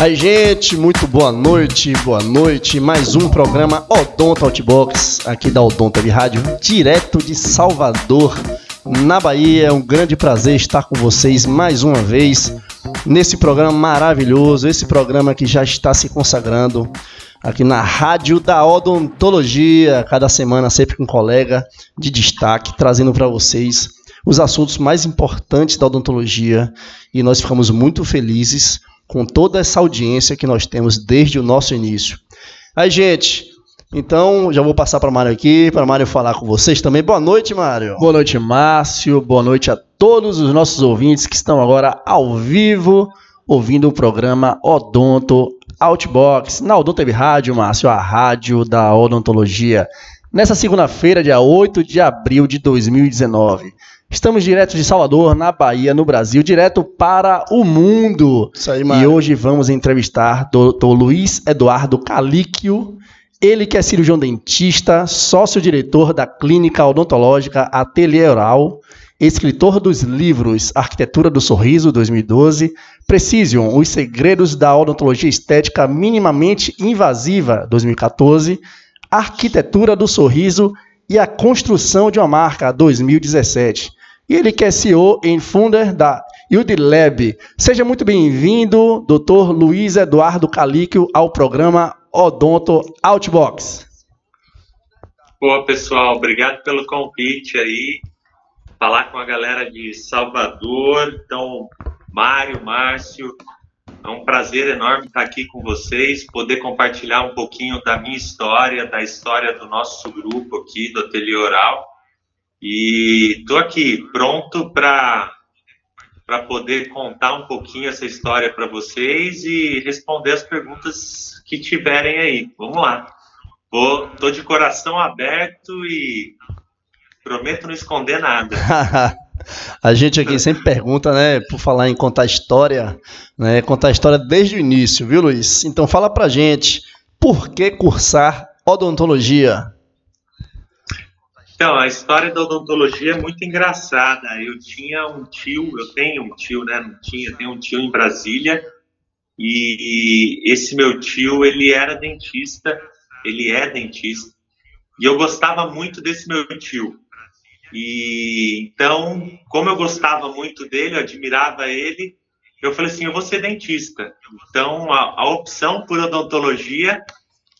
Aí, gente, muito boa noite, boa noite. Mais um programa Odonto Outbox, aqui da Odonto Web Rádio, direto de Salvador, na Bahia. É um grande prazer estar com vocês mais uma vez nesse programa maravilhoso, esse programa que já está se consagrando aqui na Rádio da Odontologia, cada semana sempre com um colega de destaque, trazendo para vocês os assuntos mais importantes da odontologia e nós ficamos muito felizes com toda essa audiência que nós temos desde o nosso início. Aí, gente, então já vou passar para Mário aqui, para Mário falar com vocês também. Boa noite, Mário. Boa noite, Márcio. Boa noite a todos os nossos ouvintes que estão agora ao vivo ouvindo o programa Odonto Outbox na Odonto Web Rádio, Márcio, a rádio da odontologia. Nessa segunda-feira, dia 8 de abril de 2019. Estamos direto de Salvador, na Bahia, no Brasil, direto para o mundo. Isso aí, E hoje vamos entrevistar o Dr. Luiz Eduardo Calíquio, ele que é cirurgião dentista, sócio-diretor da Clínica Odontológica Ateliê Oral, escritor dos livros Arquitetura do Sorriso, 2012, Precision, Os Segredos da Odontologia Estética Minimamente Invasiva, 2014, Arquitetura do Sorriso e a Construção de uma Marca, 2017. E ele que é CEO e founder da UDLab. Seja muito bem-vindo, Dr. Luiz Eduardo Calíquio, ao programa Odonto Outbox. Boa, pessoal. Obrigado pelo convite aí. Falar com a galera de Salvador. Então, Mário, Márcio, é um prazer enorme estar aqui com vocês, poder compartilhar um pouquinho da minha história, da história do nosso grupo aqui, do Ateliê Oral. E estou aqui, pronto para para poder contar um pouquinho essa história para vocês e responder as perguntas que tiverem aí. Vamos lá. Vou, tô de coração aberto e prometo não esconder nada. a gente aqui sempre pergunta, né, por falar em contar história, né, contar história desde o início, viu, Luiz? Então fala pra gente, por que cursar odontologia? Então, a história da odontologia é muito engraçada. Eu tinha um tio, eu tenho um tio, né? Não tinha, tenho um tio em Brasília. E esse meu tio, ele era dentista, ele é dentista. E eu gostava muito desse meu tio. E então, como eu gostava muito dele, eu admirava ele, eu falei assim, eu vou ser dentista. Então, a, a opção por odontologia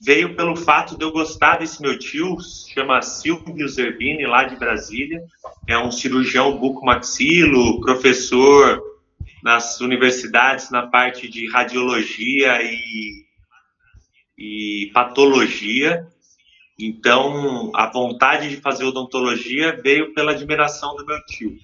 veio pelo fato de eu gostar desse meu tio, chama Silvio Zerbini, lá de Brasília. É um cirurgião bucomaxilo, professor nas universidades na parte de radiologia e, e patologia. Então, a vontade de fazer odontologia veio pela admiração do meu tio.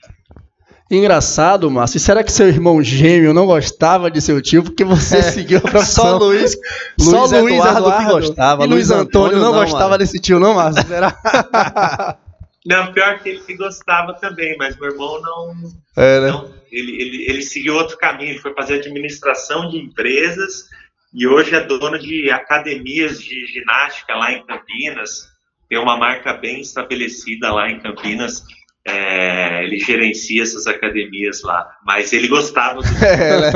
Engraçado, Márcio. Será que seu irmão gêmeo não gostava de seu tio porque você é, seguiu a profissão? Só Luiz, Luiz só Luiz Eduardo, Eduardo que gostava. E Luiz Antônio, não, não gostava mano. desse tio, não, Márcio? Será? Não, pior que ele gostava também, mas meu irmão não. É, né? não ele, ele, ele seguiu outro caminho, ele foi fazer administração de empresas e hoje é dono de academias de ginástica lá em Campinas. Tem uma marca bem estabelecida lá em Campinas. É, ele gerencia essas academias lá, mas ele gostava do. É, né?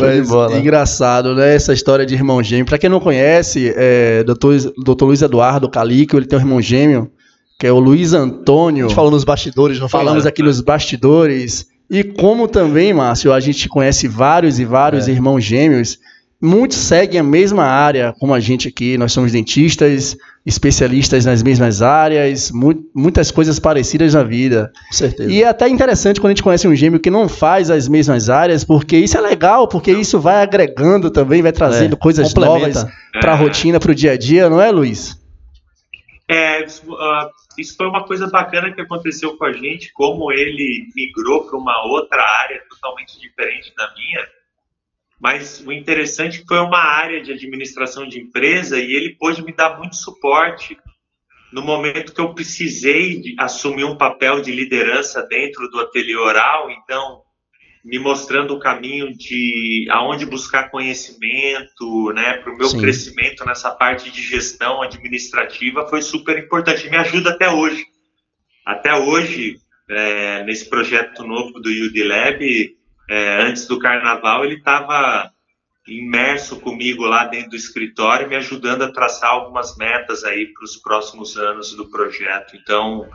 mas, engraçado, né? Essa história de irmão gêmeo. Para quem não conhece, é, doutor, doutor Luiz Eduardo Calico, ele tem um irmão gêmeo, que é o Luiz Antônio. A gente falou nos bastidores, não Falamos aqui nos bastidores. E como também, Márcio, a gente conhece vários e vários é. irmãos gêmeos, muitos seguem a mesma área, como a gente aqui, nós somos dentistas, especialistas nas mesmas áreas, mu muitas coisas parecidas na vida. Com certeza. E é até interessante quando a gente conhece um gêmeo que não faz as mesmas áreas, porque isso é legal, porque isso vai agregando também, vai trazendo é, coisas novas para a rotina, para o dia a dia, não é, Luiz? É, uh, isso foi uma coisa bacana que aconteceu com a gente, como ele migrou para uma outra área totalmente diferente da minha mas o interessante foi uma área de administração de empresa e ele pôde me dar muito suporte no momento que eu precisei assumir um papel de liderança dentro do ateliê oral, então me mostrando o caminho de aonde buscar conhecimento, né, para o meu Sim. crescimento nessa parte de gestão administrativa foi super importante, me ajuda até hoje. Até hoje, é, nesse projeto novo do UD Lab, é, antes do carnaval, ele estava imerso comigo lá dentro do escritório, me ajudando a traçar algumas metas aí para os próximos anos do projeto. Então,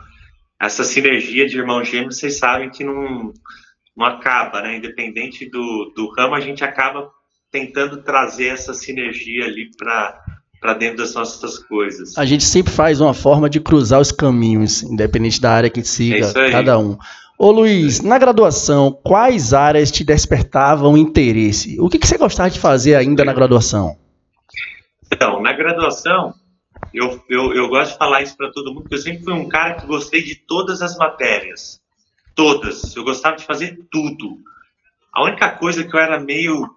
essa sinergia de irmão gêmeo, vocês sabem que não, não acaba, né? Independente do, do ramo, a gente acaba tentando trazer essa sinergia ali para para dentro das nossas coisas. A gente sempre faz uma forma de cruzar os caminhos, independente da área que siga é cada um. Ô Luiz, na graduação, quais áreas te despertavam interesse? O que, que você gostava de fazer ainda na graduação? Então, na graduação, eu, eu, eu gosto de falar isso para todo mundo, porque eu sempre fui um cara que gostei de todas as matérias. Todas. Eu gostava de fazer tudo. A única coisa que eu era meio.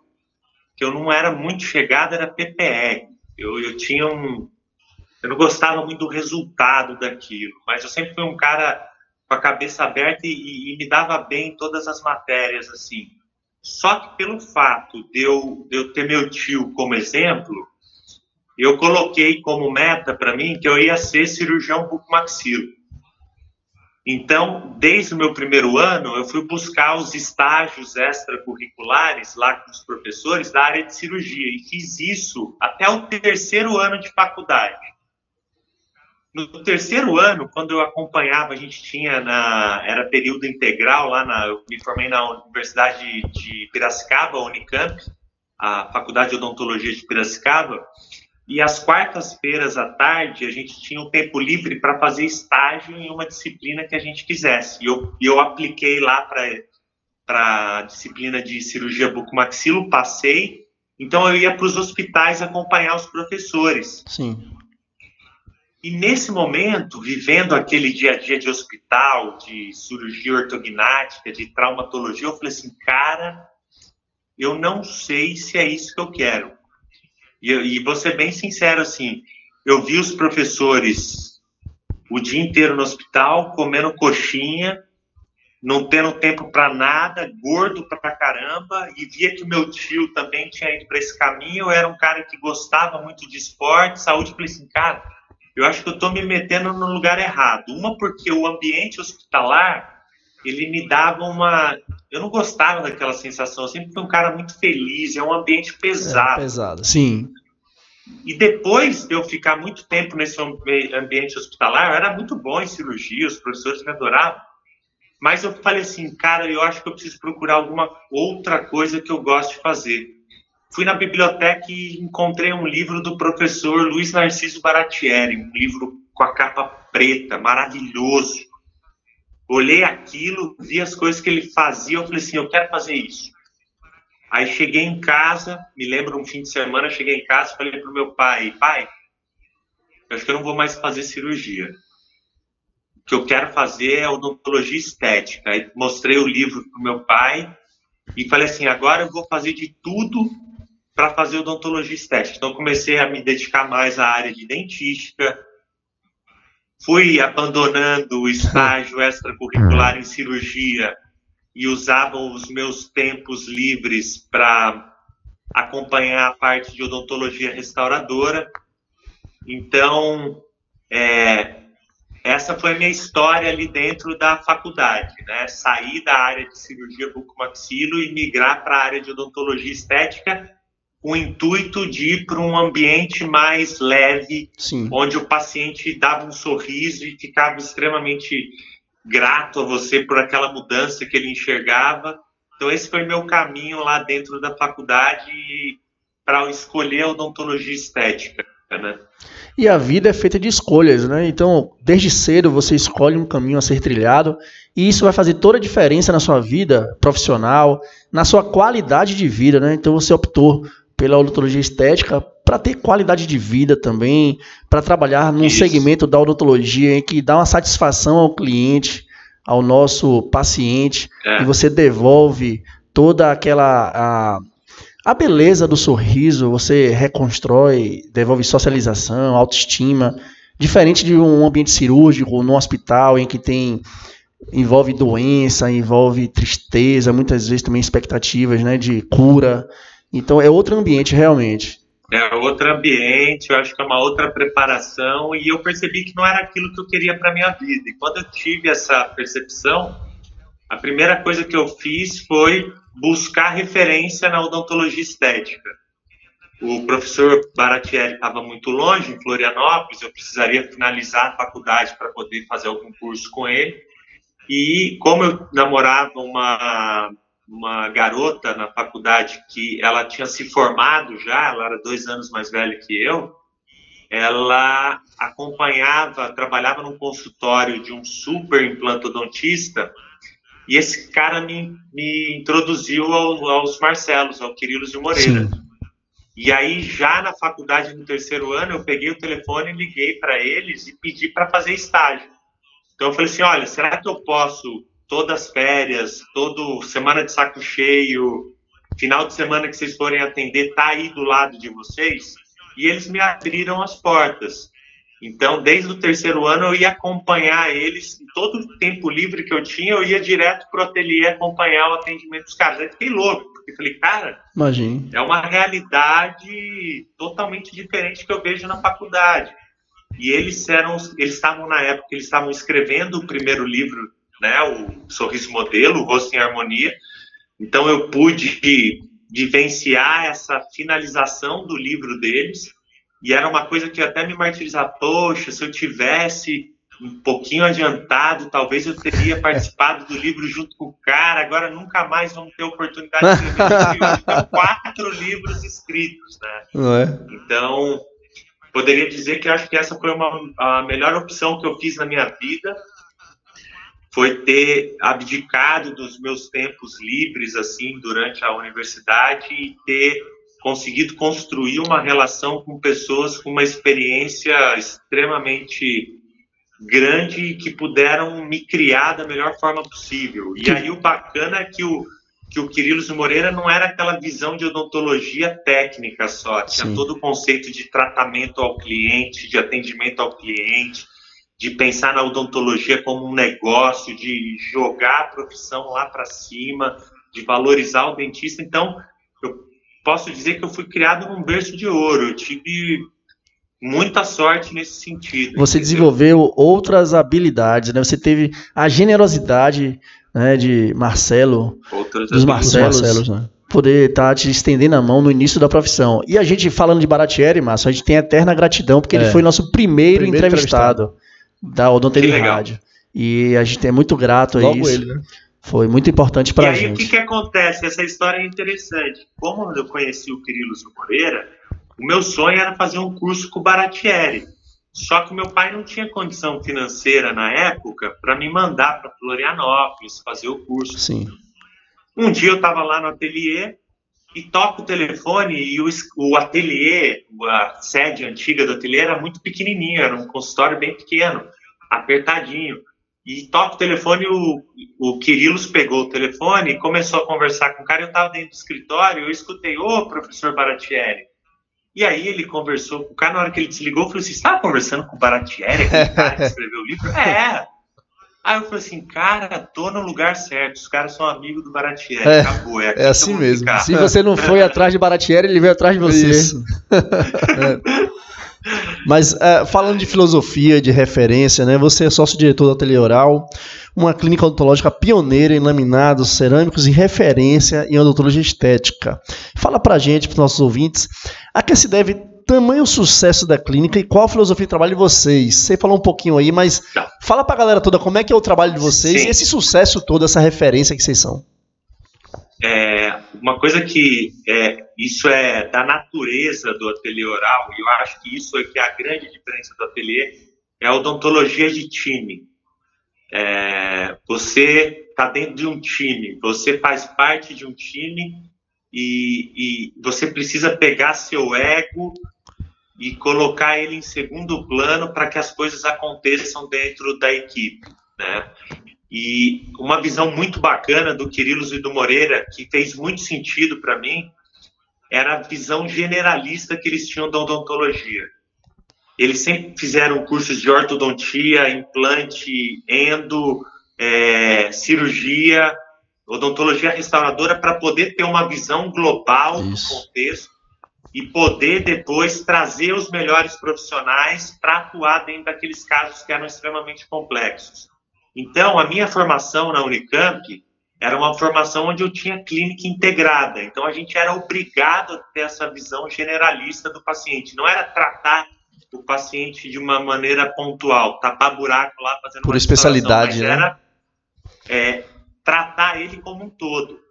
que eu não era muito chegado era PPR. Eu, eu tinha um. Eu não gostava muito do resultado daquilo, mas eu sempre fui um cara com a cabeça aberta e, e, me dava bem em todas as matérias, assim. Só que pelo fato de eu, de eu ter meu tio como exemplo, eu coloquei como meta para mim que eu ia ser cirurgião bucomaxilo. Então, desde o meu primeiro ano, eu fui buscar os estágios extracurriculares lá com os professores da área de cirurgia e fiz isso até o terceiro ano de faculdade. No terceiro ano, quando eu acompanhava, a gente tinha na era período integral lá na, eu me formei na Universidade de Piracicaba, Unicamp, a Faculdade de Odontologia de Piracicaba, e às quartas-feiras à tarde a gente tinha um tempo livre para fazer estágio em uma disciplina que a gente quisesse. E eu, eu apliquei lá para a disciplina de cirurgia bucomaxilo, passei. Então eu ia para os hospitais acompanhar os professores. Sim. E nesse momento, vivendo aquele dia a dia de hospital, de cirurgia ortognática, de traumatologia, eu falei assim, cara, eu não sei se é isso que eu quero. E, e vou ser bem sincero, assim, eu vi os professores o dia inteiro no hospital, comendo coxinha, não tendo tempo para nada, gordo pra caramba, e via que meu tio também tinha ido para esse caminho. Eu era um cara que gostava muito de esporte, saúde. Falei assim, cara, eu acho que eu estou me metendo no lugar errado. Uma porque o ambiente hospitalar ele me dava uma, eu não gostava daquela sensação. Eu sempre fui um cara muito feliz. É um ambiente pesado. É pesado, sim. E depois de eu ficar muito tempo nesse ambiente hospitalar, eu era muito bom em cirurgia, os professores me adoravam. Mas eu falei assim, cara, eu acho que eu preciso procurar alguma outra coisa que eu gosto de fazer fui na biblioteca e encontrei um livro do professor Luiz Narciso Baratieri, um livro com a capa preta, maravilhoso. Olhei aquilo, vi as coisas que ele fazia, eu falei assim, eu quero fazer isso. Aí cheguei em casa, me lembro um fim de semana, cheguei em casa falei pro meu pai, pai, eu acho que eu não vou mais fazer cirurgia. O que eu quero fazer é odontologia estética. Aí mostrei o livro pro meu pai e falei assim, agora eu vou fazer de tudo para fazer odontologia estética. Então, comecei a me dedicar mais à área de dentística, fui abandonando o estágio extracurricular em cirurgia e usava os meus tempos livres para acompanhar a parte de odontologia restauradora. Então, é, essa foi a minha história ali dentro da faculdade, né? Sair da área de cirurgia bucomaxilo e migrar para a área de odontologia estética o intuito de ir para um ambiente mais leve, Sim. onde o paciente dava um sorriso e ficava extremamente grato a você por aquela mudança que ele enxergava. Então, esse foi meu caminho lá dentro da faculdade para escolher a odontologia estética. Né? E a vida é feita de escolhas, né? Então, desde cedo você escolhe um caminho a ser trilhado e isso vai fazer toda a diferença na sua vida profissional, na sua qualidade de vida, né? Então, você optou pela odontologia estética para ter qualidade de vida também, para trabalhar num Isso. segmento da odontologia em que dá uma satisfação ao cliente, ao nosso paciente, é. e você devolve toda aquela a, a beleza do sorriso, você reconstrói, devolve socialização, autoestima, diferente de um ambiente cirúrgico, num hospital em que tem envolve doença, envolve tristeza, muitas vezes também expectativas, né, de cura. Então é outro ambiente realmente. É outro ambiente, eu acho que é uma outra preparação e eu percebi que não era aquilo que eu queria para minha vida. E quando eu tive essa percepção, a primeira coisa que eu fiz foi buscar referência na odontologia estética. o professor Baratieri estava muito longe, em Florianópolis, eu precisaria finalizar a faculdade para poder fazer algum curso com ele. E como eu namorava uma, uma garota na faculdade que ela tinha se formado já, ela era dois anos mais velha que eu, ela acompanhava, trabalhava num consultório de um super implantodontista, e esse cara me, me introduziu ao, aos Marcelos, ao Quirilos de Moreira. Sim. E aí, já na faculdade, no terceiro ano, eu peguei o telefone, liguei para eles e pedi para fazer estágio. Então, eu falei assim: olha, será que eu posso, todas as férias, todo semana de saco cheio, final de semana que vocês forem atender, tá aí do lado de vocês? E eles me abriram as portas. Então, desde o terceiro ano, eu ia acompanhar eles, todo o tempo livre que eu tinha, eu ia direto para o ateliê acompanhar o atendimento dos caras. Aí fiquei louco, porque falei, cara, Imagine. é uma realidade totalmente diferente que eu vejo na faculdade. E eles eram, eles estavam na época, eles estavam escrevendo o primeiro livro, né, o Sorriso Modelo, o Rosto em Harmonia. Então eu pude vivenciar essa finalização do livro deles e era uma coisa que até me martirizava, poxa, se eu tivesse um pouquinho adiantado, talvez eu teria participado do livro junto com o cara, agora nunca mais vamos ter oportunidade de escrever. Quatro livros escritos, né? É? Então, poderia dizer que acho que essa foi uma, a melhor opção que eu fiz na minha vida, foi ter abdicado dos meus tempos livres, assim, durante a universidade e ter conseguido construir uma relação com pessoas com uma experiência extremamente grande que puderam me criar da melhor forma possível. E aí o bacana é que o que o Quirilos Moreira não era aquela visão de odontologia técnica só, tinha Sim. todo o conceito de tratamento ao cliente, de atendimento ao cliente, de pensar na odontologia como um negócio, de jogar a profissão lá para cima, de valorizar o dentista. Então, eu posso dizer que eu fui criado num berço de ouro. Eu tive muita sorte nesse sentido. Você entendeu? desenvolveu outras habilidades, né? Você teve a generosidade né, de Marcelo, outras dos Marcelos, Marcelos né? poder estar tá te estendendo a mão no início da profissão. E a gente falando de Baratieri, Márcio, a gente tem eterna gratidão porque é. ele foi nosso primeiro, primeiro entrevistado, entrevistado, da Odontelli Rádio. E a gente é muito grato Logo a isso. Ele, né? Foi muito importante para a gente. E aí o que, que acontece? Essa história é interessante. Como eu conheci o Quirilos Moreira, o meu sonho era fazer um curso com o Baratieri. Só que meu pai não tinha condição financeira na época para me mandar para Florianópolis fazer o curso. Sim. Um dia eu estava lá no ateliê e toco o telefone e o, o ateliê, a sede antiga do ateliê era muito pequenininho, era um consultório bem pequeno, apertadinho. E toca o telefone, o, o Quirilos pegou o telefone e começou a conversar com o cara. Eu estava dentro do escritório, eu escutei, ô, professor Baratieri. E aí ele conversou com o cara, na hora que ele desligou, eu falei assim, você estava conversando com o Baratieri, aquele cara que escreveu o livro? É. Aí eu falei assim, cara, tô no lugar certo, os caras são amigos do Baratieri, é, acabou. É, é assim mesmo. Ficar. Se você não foi atrás de Baratieri, ele veio atrás de você. Isso. é. Mas uh, falando de filosofia, de referência, né? Você é sócio-diretor da Ateliê Oral, uma clínica odontológica pioneira em laminados cerâmicos e referência em odontologia estética. Fala pra gente, para nossos ouvintes, a que se deve tamanho sucesso da clínica e qual a filosofia de trabalho de vocês? Você falou um pouquinho aí, mas fala pra galera toda como é que é o trabalho de vocês Sim. e esse sucesso todo, essa referência que vocês são. É, uma coisa que é, isso é da natureza do ateliê oral, e eu acho que isso é que é a grande diferença do ateliê, é a odontologia de time. É, você está dentro de um time, você faz parte de um time e, e, você precisa pegar seu ego e colocar ele em segundo plano para que as coisas aconteçam dentro da equipe. Né? E uma visão muito bacana do Quirilos e do Moreira, que fez muito sentido para mim, era a visão generalista que eles tinham da odontologia. Eles sempre fizeram cursos de ortodontia, implante, endo, é, cirurgia, odontologia restauradora, para poder ter uma visão global Isso. do contexto e poder depois trazer os melhores profissionais para atuar dentro daqueles casos que eram extremamente complexos. Então, a minha formação na Unicamp, era uma formação onde eu tinha clínica integrada. Então a gente era obrigado a ter essa visão generalista do paciente. Não era tratar o paciente de uma maneira pontual, tapar buraco lá fazendo por especialidade, né? Era é, tratar ele como um todo.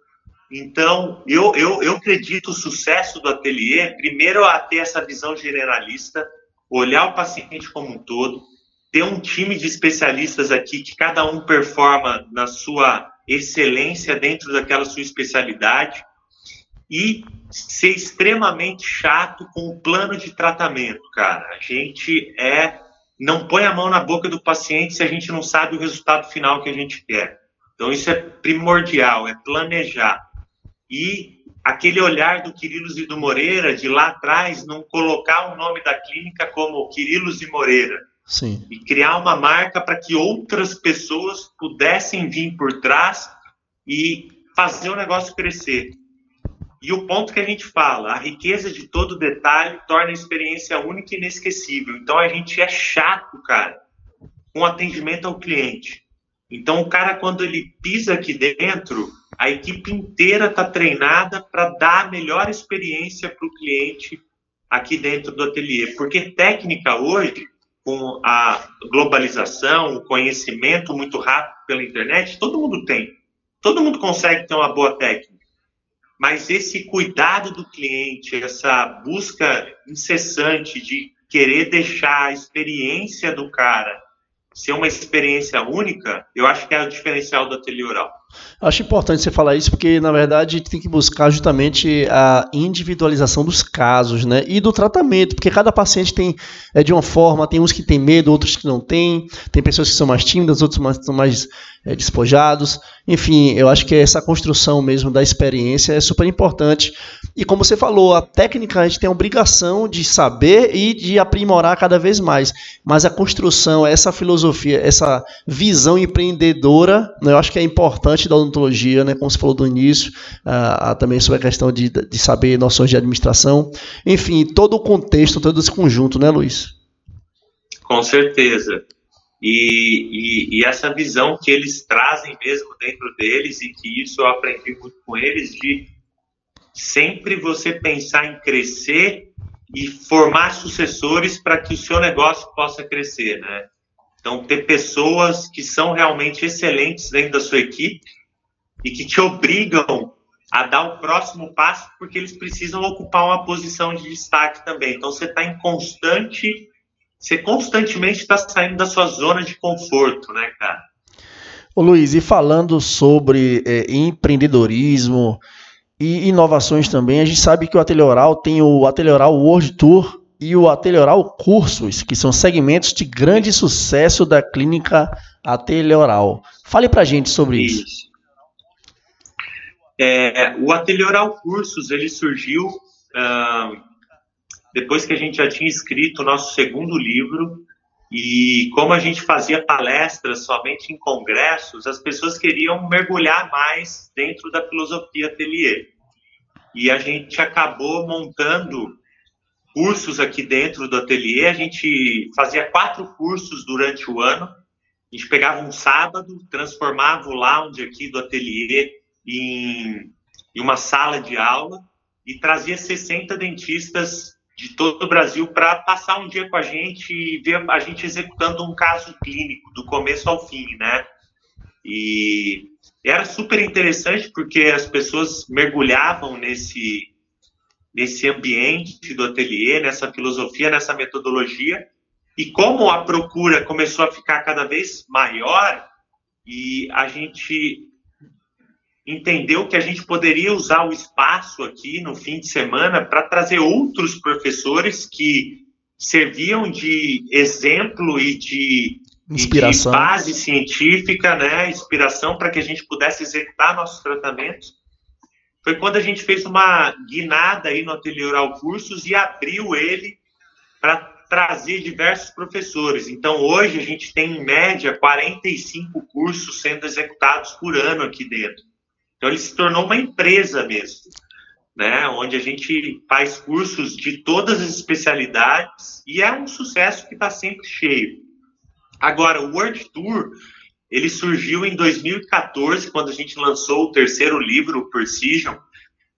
Então, eu, eu, eu acredito o sucesso do ateliê, primeiro, a ter essa visão generalista, olhar o paciente como um todo, ter um time de especialistas aqui que cada um performa na sua excelência dentro daquela sua especialidade e ser extremamente chato com o plano de tratamento, cara. A gente é não põe a mão na boca do paciente se a gente não sabe o resultado final que a gente quer. Então isso é primordial, é planejar. E aquele olhar do Quirilos e do Moreira de lá atrás, não colocar o nome da clínica como Quirilos e Moreira. Sim. E criar uma marca para que outras pessoas pudessem vir por trás e fazer o negócio crescer. E o ponto que a gente fala, a riqueza de todo detalhe torna a experiência única e inesquecível. Então a gente é chato, cara, com atendimento ao cliente. Então o cara quando ele pisa aqui dentro, a equipe inteira está treinada para dar a melhor experiência para o cliente aqui dentro do ateliê. Porque técnica hoje, com a globalização, o conhecimento muito rápido pela internet, todo mundo tem. Todo mundo consegue ter uma boa técnica mas esse cuidado do cliente, essa busca incessante de querer deixar a experiência do cara ser uma experiência única, eu acho que é o diferencial do ateliê oral. Acho importante você falar isso porque, na verdade, tem que buscar justamente a individualização dos casos, né? E do tratamento, porque cada paciente tem é de uma forma, tem uns que têm medo, outros que não têm, tem pessoas que são mais tímidas, outros mais, são mais é, despojados. Enfim, eu acho que essa construção mesmo da experiência é super importante. E como você falou, a técnica a gente tem a obrigação de saber e de aprimorar cada vez mais. Mas a construção, essa filosofia, essa visão empreendedora, né, eu acho que é importante da odontologia, né, como você falou do início, uh, também sobre a questão de, de saber noções de administração. Enfim, todo o contexto, todo esse conjunto, né, Luiz? Com certeza. E, e, e, essa visão que eles trazem mesmo dentro deles, e que isso eu aprendi muito com eles, de sempre você pensar em crescer e formar sucessores para que o seu negócio possa crescer, né? Então, ter pessoas que são realmente excelentes dentro da sua equipe e que te obrigam a dar o próximo passo porque eles precisam ocupar uma posição de destaque também. Então, você está em constante você constantemente está saindo da sua zona de conforto, né, cara? Ô Luiz, e falando sobre é, empreendedorismo e inovações também, a gente sabe que o Ateliê Oral tem o Ateliê Oral World Tour e o Ateliê Oral Cursos, que são segmentos de grande sucesso da clínica Ateliê Oral. Fale pra gente sobre isso. isso. É, o Ateliê Oral Cursos, ele surgiu... Uh, depois que a gente já tinha escrito o nosso segundo livro, e como a gente fazia palestras somente em congressos, as pessoas queriam mergulhar mais dentro da filosofia ateliê. E a gente acabou montando cursos aqui dentro do ateliê. A gente fazia quatro cursos durante o ano. A gente pegava um sábado, transformava o lounge aqui do ateliê em, em uma sala de aula e trazia 60 dentistas de todo o Brasil para passar um dia com a gente e ver a gente executando um caso clínico do começo ao fim, né? E era super interessante porque as pessoas mergulhavam nesse nesse ambiente do ateliê, nessa filosofia, nessa metodologia. E como a procura começou a ficar cada vez maior e a gente entendeu que a gente poderia usar o espaço aqui no fim de semana para trazer outros professores que serviam de exemplo e de, inspiração. De base científica, né, inspiração para que a gente pudesse executar nossos tratamentos. Foi quando a gente fez uma guinada aí no Ateliê Oral Cursos e abriu ele para trazer diversos professores. Então, hoje a gente tem, em média, 45 cursos sendo executados por ano aqui dentro. Então ele se tornou uma empresa mesmo, né? Onde a gente faz cursos de todas as especialidades e é um sucesso que está sempre cheio. Agora, o World Tour ele surgiu em 2014, quando a gente lançou o terceiro livro, o Precision,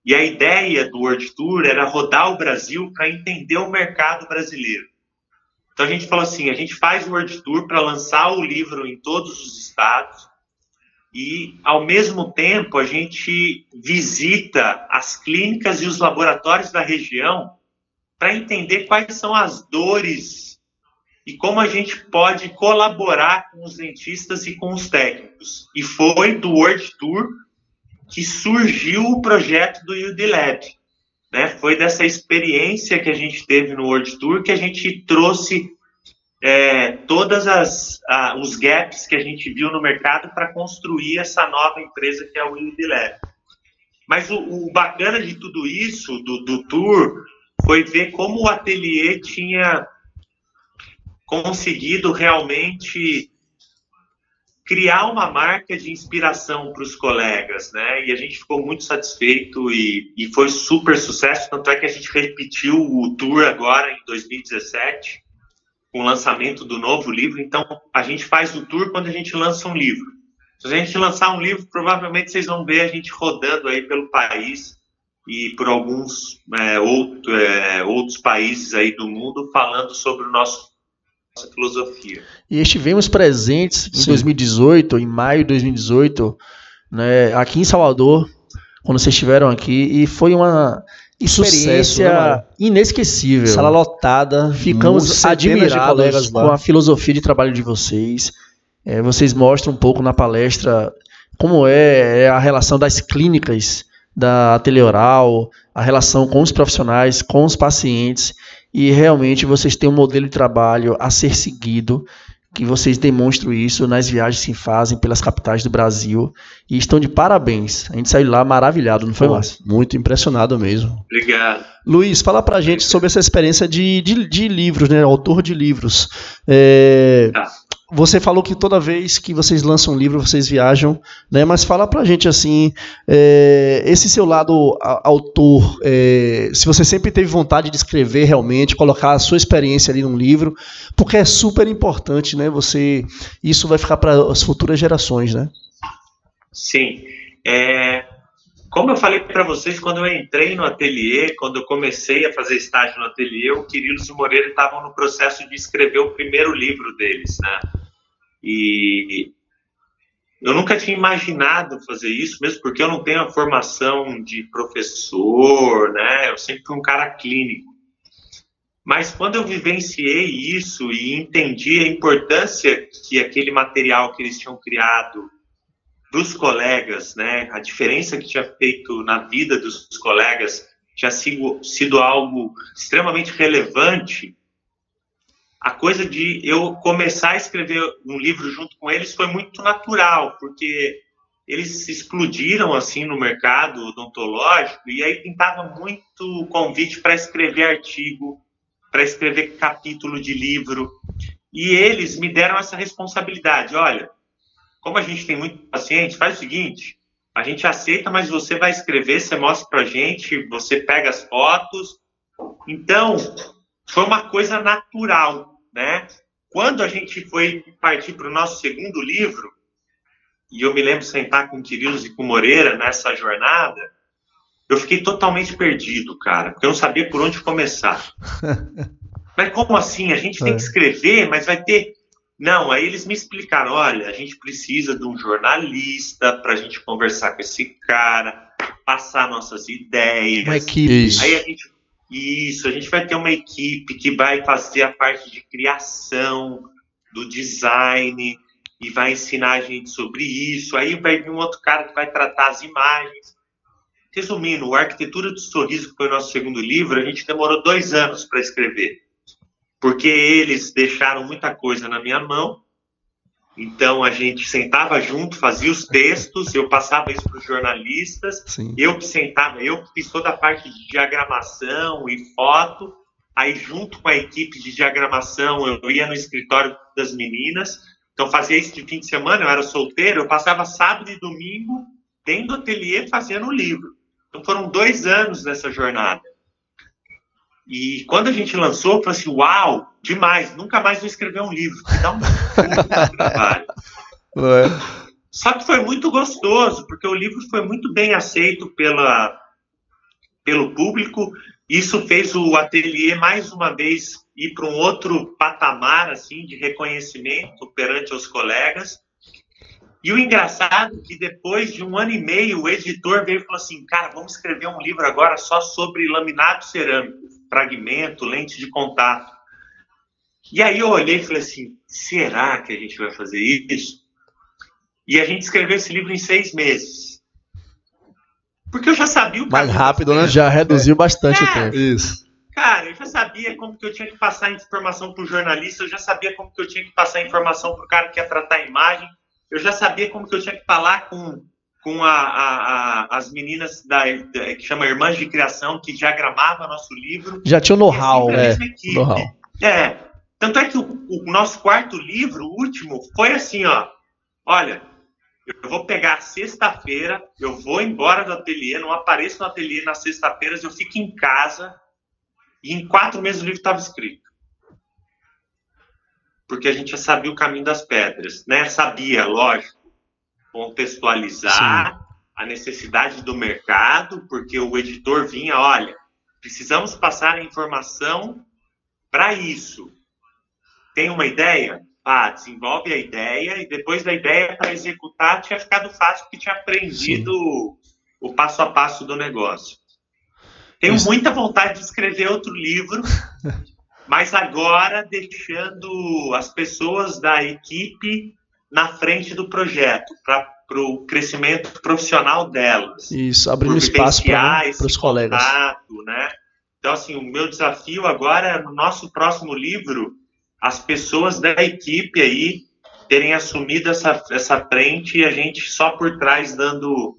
e a ideia do World Tour era rodar o Brasil para entender o mercado brasileiro. Então a gente falou assim, a gente faz o World Tour para lançar o livro em todos os estados e ao mesmo tempo a gente visita as clínicas e os laboratórios da região para entender quais são as dores e como a gente pode colaborar com os dentistas e com os técnicos. E foi do World Tour que surgiu o projeto do UDLab. Né? Foi dessa experiência que a gente teve no World Tour que a gente trouxe é, todas os gaps que a gente viu no mercado para construir essa nova empresa que é o UDLab. Mas o, o, bacana de tudo isso, do, do tour, foi ver como o ateliê tinha conseguido realmente criar uma marca de inspiração para os colegas, né? E a gente ficou muito satisfeito e, e foi super sucesso, tanto é que a gente repetiu o tour agora em 2017 com o lançamento do novo livro. Então, a gente faz o tour quando a gente lança um livro. Se a gente lançar um livro, provavelmente vocês vão ver a gente rodando aí pelo país e por alguns é, outro, é, outros países aí do mundo falando sobre o nosso filosofia. E estivemos presentes em Sim. 2018, em maio de 2018, né, aqui em Salvador, quando vocês estiveram aqui, e foi uma experiência Sucesso, né, inesquecível. Sala lotada, ficamos admirados com a filosofia de trabalho de vocês. É, vocês mostram um pouco na palestra como é, é a relação das clínicas da teleoral, a relação com os profissionais, com os pacientes e realmente vocês têm um modelo de trabalho a ser seguido, que vocês demonstram isso nas viagens que fazem pelas capitais do Brasil e estão de parabéns. A gente saiu lá maravilhado, não foi, Márcio? Muito impressionado mesmo. Obrigado. Luiz, fala pra gente sobre essa experiência de, de, de livros, né? Autor de livros. É... Tá. Você falou que toda vez que vocês lançam um livro, vocês viajam, né? Mas fala pra gente assim, é, esse seu lado autor, é, se você sempre teve vontade de escrever realmente, colocar a sua experiência ali num livro, porque é super importante, né? Você, isso vai ficar para as futuras gerações, né? Sim. É, como eu falei para vocês, quando eu entrei no ateliê, quando eu comecei a fazer estágio no ateliê, o Quirilos e o Moreira estavam no processo de escrever o primeiro livro deles, né? E eu nunca tinha imaginado fazer isso, mesmo porque eu não tenho a formação de professor, né? Eu sempre fui um cara clínico. Mas quando eu vivenciei isso e entendi a importância que aquele material que eles tinham criado para os colegas, né, a diferença que tinha feito na vida dos colegas tinha sido, sido algo extremamente relevante, a coisa de eu começar a escrever um livro junto com eles foi muito natural, porque eles explodiram assim no mercado odontológico e aí pintava muito convite para escrever artigo, para escrever capítulo de livro. E eles me deram essa responsabilidade. Olha, como a gente tem muito paciente, faz o seguinte: a gente aceita, mas você vai escrever, você mostra para a gente, você pega as fotos. Então, foi uma coisa natural né? Quando a gente foi partir para o nosso segundo livro, e eu me lembro sentar com o Quirilos e com Moreira nessa jornada, eu fiquei totalmente perdido, cara, porque eu não sabia por onde começar. mas como assim? A gente tem que é. escrever, mas vai ter. Não, aí eles me explicaram: olha, a gente precisa de um jornalista para a gente conversar com esse cara, passar nossas ideias. Uma equipe. Aí a gente isso, a gente vai ter uma equipe que vai fazer a parte de criação, do design, e vai ensinar a gente sobre isso. Aí vai vir um outro cara que vai tratar as imagens. Resumindo, a Arquitetura do Sorriso, que foi o nosso segundo livro, a gente demorou dois anos para escrever. Porque eles deixaram muita coisa na minha mão então a gente sentava junto, fazia os textos, eu passava isso para os jornalistas, Sim. eu que sentava, eu que fiz toda a parte de diagramação e foto, aí junto com a equipe de diagramação eu ia no escritório das meninas, então fazia isso de fim de semana, eu era solteiro, eu passava sábado e domingo dentro do ateliê fazendo o livro. Então foram dois anos nessa jornada. E quando a gente lançou, eu falei assim, uau, demais, nunca mais vou escrever um livro, que dá um trabalho. É. Só que foi muito gostoso, porque o livro foi muito bem aceito pela, pelo público. Isso fez o ateliê mais uma vez ir para um outro patamar assim de reconhecimento perante os colegas. E o engraçado é que depois de um ano e meio, o editor veio e falou assim: cara, vamos escrever um livro agora só sobre laminado cerâmico, fragmento, lente de contato. E aí eu olhei e falei assim: será que a gente vai fazer isso? E a gente escreveu esse livro em seis meses. Porque eu já sabia o Mais rápido, né? Já reduziu é. bastante é. o tempo. Isso. Cara, eu já sabia como que eu tinha que passar a informação para o jornalista, eu já sabia como que eu tinha que passar a informação para o cara que ia tratar a imagem, eu já sabia como que eu tinha que falar com, com a, a, a, as meninas da, da, que chama Irmãs de Criação, que diagramava nosso livro. Já tinha o know-how, assim, é, know é. Tanto é que o, o, nosso quarto livro, o último, foi assim, ó. Olha, eu vou pegar sexta-feira, eu vou embora do ateliê, não apareço no ateliê nas sexta-feiras, eu fico em casa e em quatro meses o livro estava escrito porque a gente já sabia o caminho das pedras, né? Sabia, lógico, contextualizar Sim. a necessidade do mercado, porque o editor vinha, olha, precisamos passar a informação para isso. Tem uma ideia? Ah, desenvolve a ideia e depois da ideia para executar tinha ficado fácil porque tinha aprendido Sim. o passo a passo do negócio. Tenho Isso. muita vontade de escrever outro livro mas agora deixando as pessoas da equipe na frente do projeto, para o crescimento profissional delas. Isso, abrindo espaço para os colegas. Né? Então, assim, o meu desafio agora é, no nosso próximo livro, as pessoas da equipe aí terem assumido essa, essa frente e a gente só por trás dando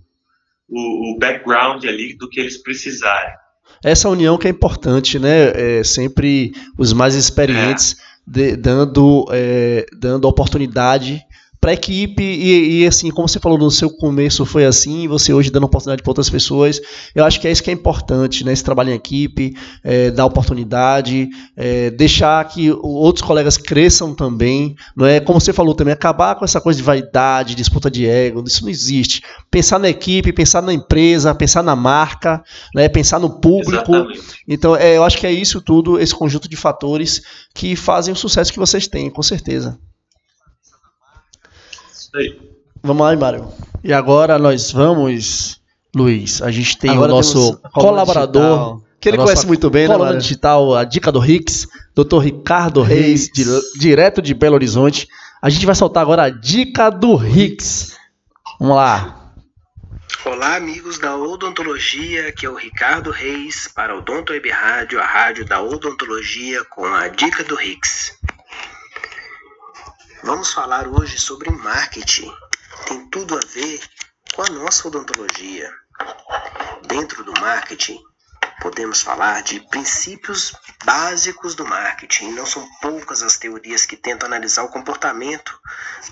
o, o background ali do que eles precisarem essa união que é importante, né? É sempre os mais experientes é. de, dando, é, dando oportunidade para a equipe e, e, assim, como você falou no seu começo foi assim, você hoje dando oportunidade para outras pessoas, eu acho que é isso que é importante, né? Esse trabalho em equipe, é, dar oportunidade, é, deixar que outros colegas cresçam também, não é? Como você falou também, acabar com essa coisa de vaidade, disputa de ego, isso não existe. Pensar na equipe, pensar na empresa, pensar na marca, né? Pensar no público. Exatamente. Então, é, eu acho que é isso tudo, esse conjunto de fatores que fazem o sucesso que vocês têm, com certeza aí. Vamos lá, Mário. E agora nós vamos, Luiz. A gente tem agora o nosso colaborador, digital, que ele conhece muito bem, né, Mário? digital, a dica do Rix, Dr. Ricardo Reis, de, direto de Belo Horizonte. A gente vai soltar agora a dica do Rix. Vamos lá. Olá, amigos da Odontologia, aqui é o Ricardo Reis para o Odonto Web Rádio, a rádio da odontologia com a dica do Rix. Vamos falar hoje sobre marketing. Tem tudo a ver com a nossa odontologia. Dentro do marketing, podemos falar de princípios básicos do marketing. Não são poucas as teorias que tentam analisar o comportamento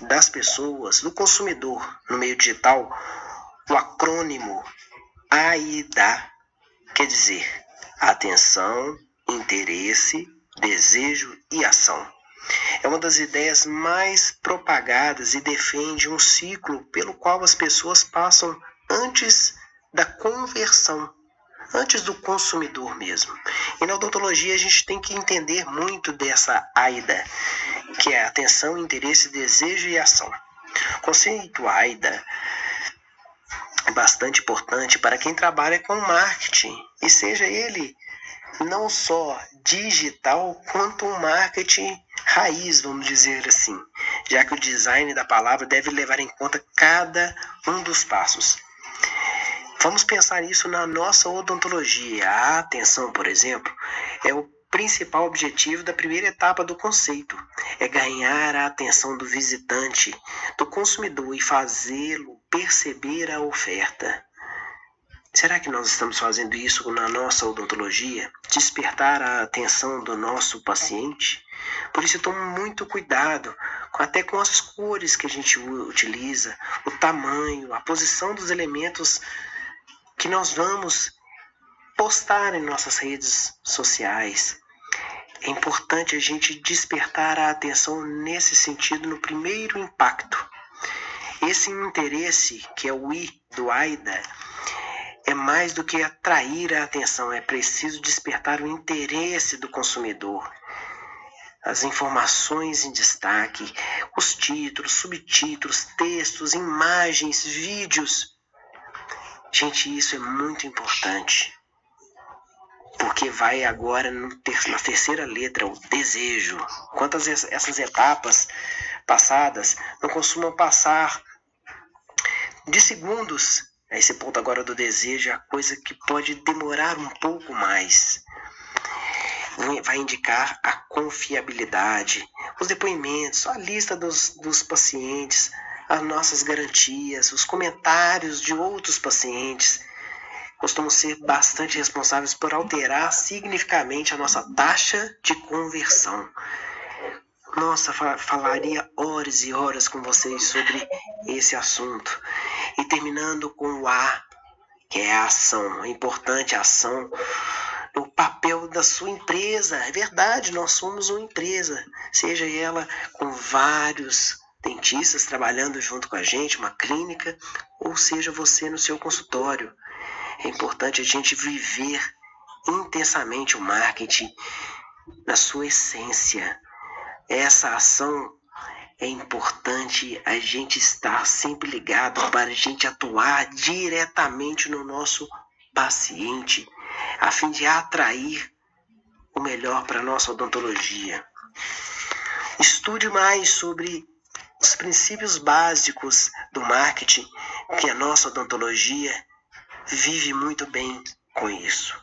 das pessoas, do consumidor no meio digital. O acrônimo AIDA quer dizer atenção, interesse, desejo e ação. É uma das ideias mais propagadas e defende um ciclo pelo qual as pessoas passam antes da conversão, antes do consumidor mesmo. E na odontologia a gente tem que entender muito dessa AIDA, que é atenção, interesse, desejo e ação. O conceito AIDA é bastante importante para quem trabalha com marketing, e seja ele não só digital quanto um marketing raiz, vamos dizer assim, já que o design da palavra deve levar em conta cada um dos passos. Vamos pensar isso na nossa odontologia. A atenção, por exemplo, é o principal objetivo da primeira etapa do conceito. É ganhar a atenção do visitante, do consumidor e fazê-lo perceber a oferta. Será que nós estamos fazendo isso na nossa odontologia? Despertar a atenção do nosso paciente? Por isso, tome muito cuidado até com as cores que a gente utiliza, o tamanho, a posição dos elementos que nós vamos postar em nossas redes sociais. É importante a gente despertar a atenção nesse sentido no primeiro impacto. Esse interesse, que é o I do AIDA, mais do que atrair a atenção, é preciso despertar o interesse do consumidor. As informações em destaque, os títulos, subtítulos, textos, imagens, vídeos. Gente, isso é muito importante. Porque vai agora na terceira letra, o desejo. Quantas essas etapas passadas não costumam passar de segundos esse ponto agora do desejo é a coisa que pode demorar um pouco mais. Vai indicar a confiabilidade, os depoimentos, a lista dos, dos pacientes, as nossas garantias, os comentários de outros pacientes costumam ser bastante responsáveis por alterar significativamente a nossa taxa de conversão. Nossa, falaria horas e horas com vocês sobre esse assunto. E terminando com o A, que é a ação. É importante a ação o papel da sua empresa. É verdade, nós somos uma empresa, seja ela com vários dentistas trabalhando junto com a gente, uma clínica, ou seja você no seu consultório. É importante a gente viver intensamente o marketing na sua essência, essa ação é importante a gente estar sempre ligado para a gente atuar diretamente no nosso paciente, a fim de atrair o melhor para a nossa odontologia. Estude mais sobre os princípios básicos do marketing, que a nossa odontologia vive muito bem com isso.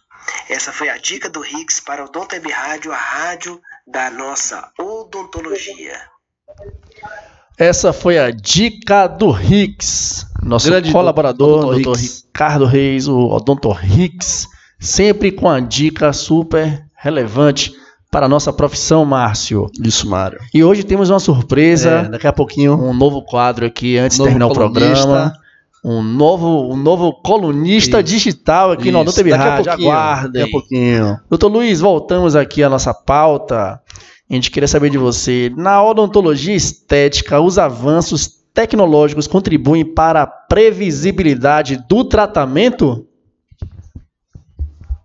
Essa foi a dica do Higgs para o Odonto Rádio, a rádio da nossa odontologia. Essa foi a dica do Higgs, nosso Grande colaborador, Dr. Ricardo Reis, o Odonto Higgs, sempre com a dica super relevante para a nossa profissão, Márcio. Isso, Mário. E hoje temos uma surpresa. É, daqui a pouquinho. Um novo quadro aqui antes de terminar colunista. o programa um novo, um novo colunista Isso. digital aqui Isso. no Odonto Rádio. Aguardem. Daqui a pouquinho. Doutor Luiz, voltamos aqui à nossa pauta. A gente queria saber de você. Na odontologia estética, os avanços tecnológicos contribuem para a previsibilidade do tratamento?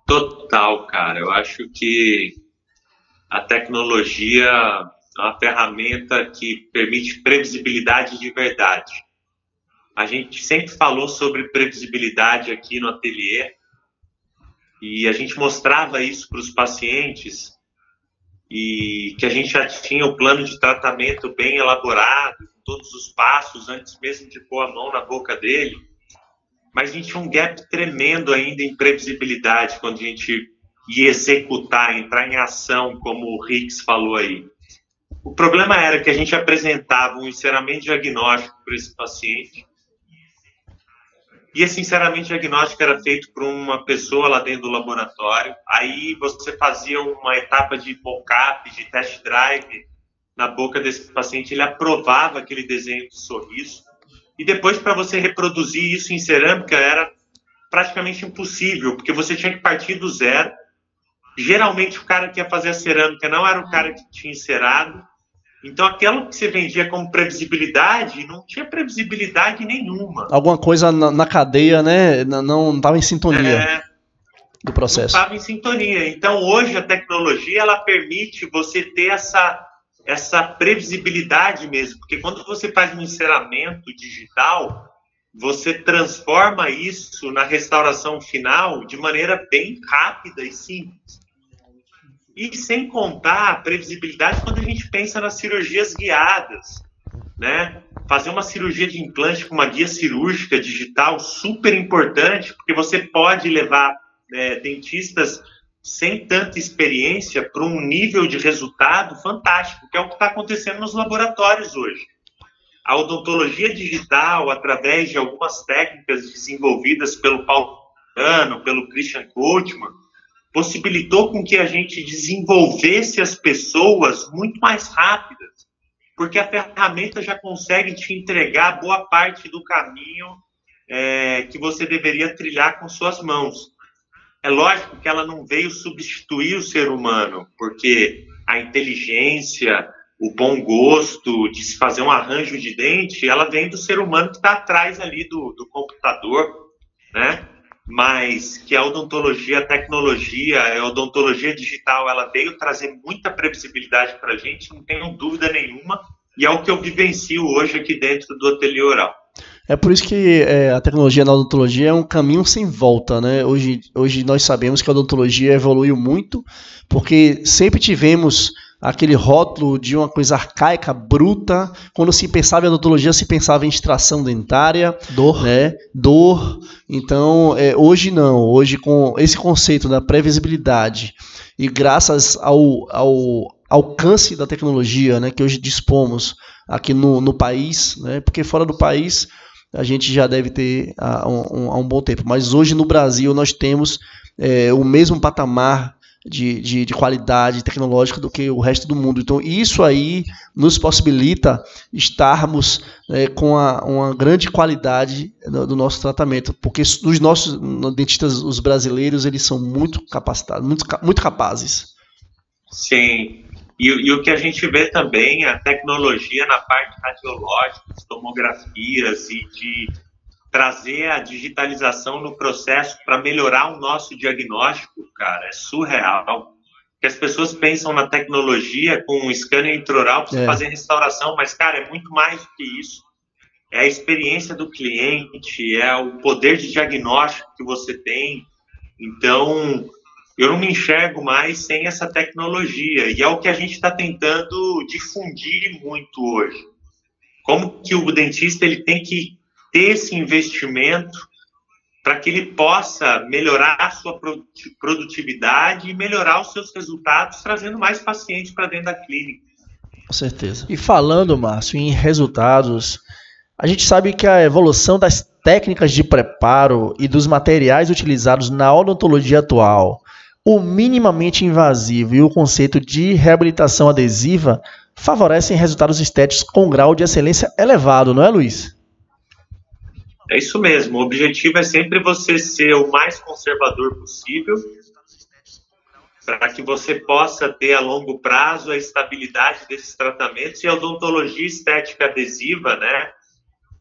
Total, cara. Eu acho que a tecnologia é uma ferramenta que permite previsibilidade de verdade. A gente sempre falou sobre previsibilidade aqui no ateliê e a gente mostrava isso para os pacientes e que a gente já tinha o plano de tratamento bem elaborado, com todos os passos antes mesmo de pôr a mão na boca dele. Mas a gente tinha um gap tremendo ainda em previsibilidade quando a gente ia executar, entrar em ação, como o Rix falou aí. O problema era que a gente apresentava um encerramento diagnóstico para esse paciente e, sinceramente, o diagnóstico era feito por uma pessoa lá dentro do laboratório. Aí você fazia uma etapa de mock-up, de test drive na boca desse paciente, ele aprovava aquele desenho de sorriso. E depois, para você reproduzir isso em cerâmica, era praticamente impossível, porque você tinha que partir do zero. Geralmente, o cara que ia fazer a cerâmica não era o cara que tinha encerado, então, aquilo que você vendia como previsibilidade não tinha previsibilidade nenhuma. Alguma coisa na, na cadeia, né? Não estava em sintonia é, do processo. Não estava em sintonia. Então, hoje a tecnologia ela permite você ter essa essa previsibilidade mesmo, porque quando você faz um enceramento digital, você transforma isso na restauração final de maneira bem rápida e simples. E sem contar a previsibilidade quando a gente pensa nas cirurgias guiadas, né? Fazer uma cirurgia de implante com uma guia cirúrgica digital super importante, porque você pode levar é, dentistas sem tanta experiência para um nível de resultado fantástico, que é o que está acontecendo nos laboratórios hoje. A odontologia digital, através de algumas técnicas desenvolvidas pelo Paulo Cano, pelo Christian Kochman, possibilitou com que a gente desenvolvesse as pessoas muito mais rápidas, porque a ferramenta já consegue te entregar boa parte do caminho é, que você deveria trilhar com suas mãos. É lógico que ela não veio substituir o ser humano, porque a inteligência, o bom gosto de se fazer um arranjo de dente, ela vem do ser humano que está atrás ali do, do computador, né? Mas que a odontologia, a tecnologia, a odontologia digital, ela veio trazer muita previsibilidade para a gente, não tenho dúvida nenhuma, e é o que eu vivencio hoje aqui dentro do ateliê oral. É por isso que é, a tecnologia na odontologia é um caminho sem volta, né? Hoje, hoje nós sabemos que a odontologia evoluiu muito, porque sempre tivemos aquele rótulo de uma coisa arcaica, bruta. Quando se pensava em odontologia, se pensava em extração dentária, dor, né? Dor. Então, é, hoje não. Hoje com esse conceito da previsibilidade e graças ao, ao alcance da tecnologia, né, que hoje dispomos aqui no, no país, né? Porque fora do país a gente já deve ter há um, há um bom tempo. Mas hoje no Brasil nós temos é, o mesmo patamar de, de, de, qualidade tecnológica do que o resto do mundo. Então, isso aí nos possibilita estarmos é, com a, uma grande qualidade do, do, nosso tratamento, porque os nossos dentistas, os brasileiros, eles são muito capacitados, muito, muito capazes. Sim. E, e, o que a gente vê também, a tecnologia na parte radiológica, tomografias e de trazer a digitalização no processo para melhorar o nosso diagnóstico, cara, é surreal. Que as pessoas pensam na tecnologia com um scanner intraoral para é. fazer restauração, mas, cara, é muito mais do que isso. É a experiência do cliente, é o poder de diagnóstico que você tem. Então, eu não me enxergo mais sem essa tecnologia. E é o que a gente está tentando difundir muito hoje. Como que o dentista ele tem que ter esse investimento para que ele possa melhorar a sua produtividade e melhorar os seus resultados, trazendo mais pacientes para dentro da clínica. Com certeza. E falando, Márcio, em resultados, a gente sabe que a evolução das técnicas de preparo e dos materiais utilizados na odontologia atual, o minimamente invasivo e o conceito de reabilitação adesiva favorecem resultados estéticos com grau de excelência elevado, não é, Luiz? É isso mesmo. O objetivo é sempre você ser o mais conservador possível para que você possa ter a longo prazo a estabilidade desses tratamentos e a odontologia estética adesiva, né?